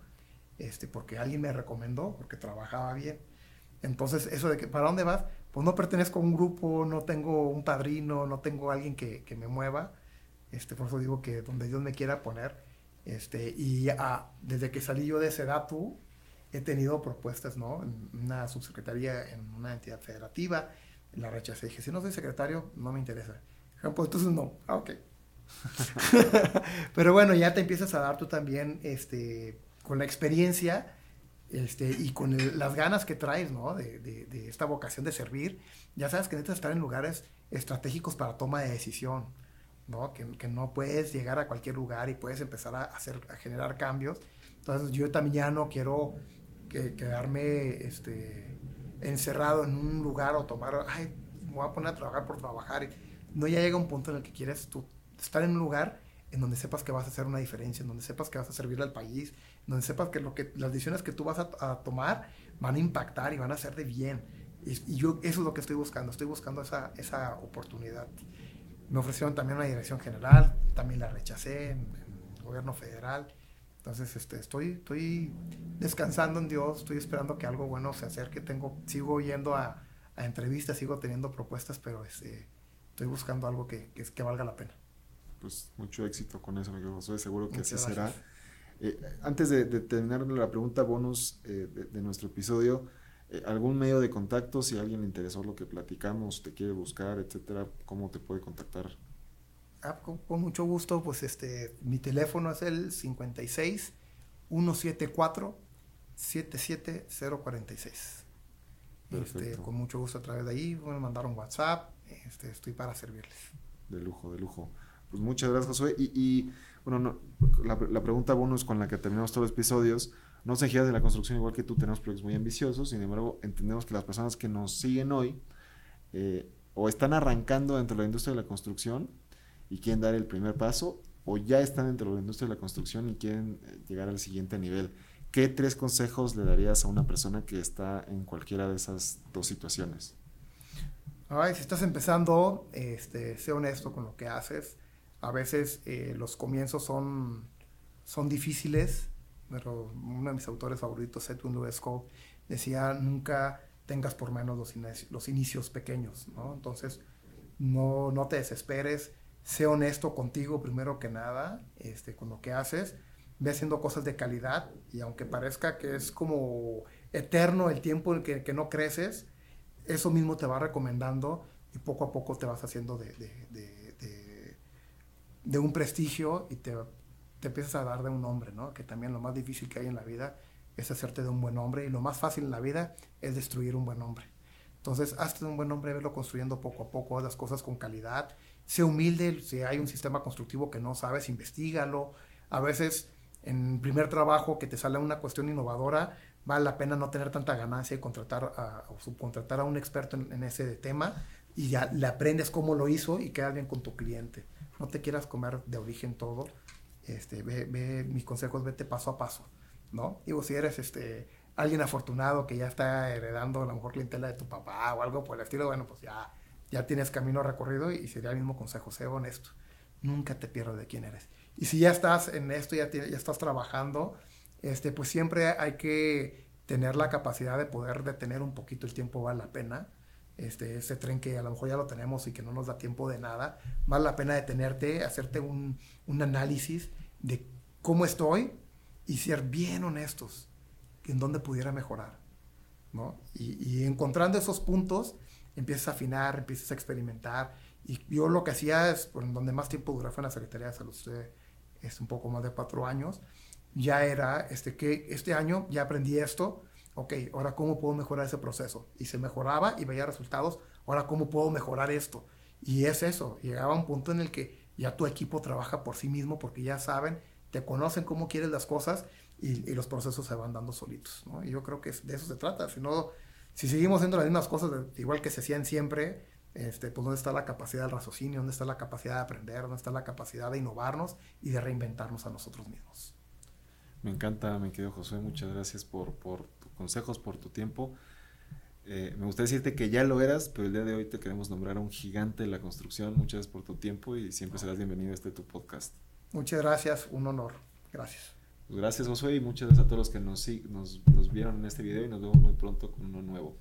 este, porque alguien me recomendó, porque trabajaba bien. Entonces, eso de que, ¿para dónde vas? Pues no pertenezco a un grupo, no tengo un padrino, no tengo alguien que, que me mueva. Este, por eso digo que donde Dios me quiera poner. Este, y desde que salí yo de Sedatu, he tenido propuestas, ¿no? En una subsecretaría en una entidad federativa, la rechacé. Dije, si no soy secretario, no me interesa. Pues entonces no. Ah, ok. Pero bueno, ya te empiezas a dar tú también, este, con la experiencia, este, y con las ganas que traes. De, esta vocación de servir, ya sabes que necesitas estar en lugares estratégicos para toma de decisión, ¿no? Que, no puedes llegar a cualquier lugar y puedes empezar a, hacer, a generar cambios. Entonces yo también ya no quiero que, quedarme este, encerrado en un lugar o tomar, ay, me voy a poner a trabajar por trabajar. No, ya llega un punto en el que quieres estar en un lugar en donde sepas que vas a hacer una diferencia, en donde sepas que vas a servirle al país, donde sepas que, lo que las decisiones que tú vas a, a tomar van a impactar y van a ser de bien. Y, y, yo eso es lo que estoy buscando, estoy buscando esa, esa oportunidad. Me ofrecieron también una dirección general, también la rechacé en, en el gobierno federal. Entonces este, estoy, estoy descansando en Dios, estoy esperando que algo bueno se acerque. Tengo, sigo yendo a, a entrevistas, sigo teniendo propuestas, pero este, estoy buscando algo que, que, que valga la pena pues mucho éxito con eso, amigo Josué, seguro que Muchas así gracias. será. Eh, antes de, de, terminar la pregunta bonus eh, de, de, nuestro episodio, eh, ¿algún medio de contacto? Si a alguien le interesó lo que platicamos, te quiere buscar, etcétera, ¿cómo te puede contactar? Ah, con, con, mucho gusto, pues este, mi teléfono es el 56 174 77046. Este, con mucho gusto a través de ahí, me mandaron WhatsApp, este, estoy para servirles. De lujo, de lujo. Pues muchas gracias, Josué. Y, y bueno, no, la, pregunta bonus con la que terminamos todos los episodios, no se giras de la construcción igual que tú, tenemos proyectos muy ambiciosos, sin embargo, entendemos que las personas que nos siguen hoy eh, o están arrancando dentro de la industria de la construcción y quieren dar el primer paso, o ya están dentro de la industria de la construcción y quieren eh, llegar al siguiente nivel. ¿Qué tres consejos le darías a una persona que está en cualquiera de esas dos situaciones? Ay, si estás empezando, este, sé honesto con lo que haces a veces eh, los comienzos son, son difíciles, pero uno de mis autores favoritos, Edwin Lewis decía, nunca tengas por menos los, inicios, los inicios pequeños, ¿no? Entonces, no, no te desesperes, sé honesto contigo primero que nada, este, con lo que haces, ve haciendo cosas de calidad y aunque parezca que es como eterno el tiempo en que, que no creces, eso mismo te va recomendando y poco a poco te vas haciendo de de un prestigio y te te empiezas a dar de un nombre, ¿no? Que también lo más difícil que hay en la vida es hacerte de un buen hombre y lo más fácil en la vida es destruir un buen hombre. Entonces, hazte de un buen hombre, verlo construyendo poco a poco, haz las cosas con calidad, sé humilde, si hay un sistema constructivo que no sabes, investigalo. A veces, en primer trabajo que te sale una cuestión innovadora, vale la pena no tener tanta ganancia y contratar a, o subcontratar a un experto en ese tema y ya le aprendes cómo lo hizo y quedas bien con tu cliente. No te quieras comer de origen todo. Este, ve, ve, mis consejos, vete paso a paso, ¿no? Digo, si eres este, alguien afortunado que ya está heredando a la mejor clientela de tu papá o algo por el estilo, bueno, pues ya, ya tienes camino recorrido y sería el mismo consejo, sé honesto. Nunca te pierdas de quién eres. Y si ya estás en esto, ya, ya estás trabajando, este, pues siempre hay que tener la capacidad de poder detener un poquito el tiempo, vale la pena este, ese tren que a lo mejor ya lo tenemos y que no nos da tiempo de nada, vale la pena detenerte, hacerte un, un análisis de cómo estoy y ser bien honestos en dónde pudiera mejorar. ¿no? Y, y, encontrando esos puntos, empiezas a afinar, empiezas a experimentar. Y yo lo que hacía es, por donde más tiempo duré fue en la Secretaría de Salud, es un poco más de cuatro años, ya era este, que este año ya aprendí esto, ok, ahora cómo puedo mejorar ese proceso. Y se mejoraba y veía resultados, ahora cómo puedo mejorar esto. Y es eso, llegaba a un punto en el que ya tu equipo trabaja por sí mismo porque ya saben, te conocen cómo quieres las cosas y, los procesos se van dando solitos. Y yo creo que de eso se trata. Si, no, si seguimos haciendo las mismas cosas igual que se hacían siempre, este, pues dónde está la capacidad del raciocinio, dónde está la capacidad de aprender, dónde está la capacidad de innovarnos y de reinventarnos a nosotros mismos. Me encanta, me querido José, muchas gracias por, por consejos, por tu tiempo. Eh, me gustaría decirte que ya lo eras, pero el día de hoy te queremos nombrar a un gigante de la construcción. Muchas gracias por tu tiempo y siempre serás bienvenido a este tu podcast. Muchas gracias, un honor. Gracias. Pues gracias Josué y muchas gracias a todos los que nos, nos, nos vieron en este video y nos vemos muy pronto con uno nuevo.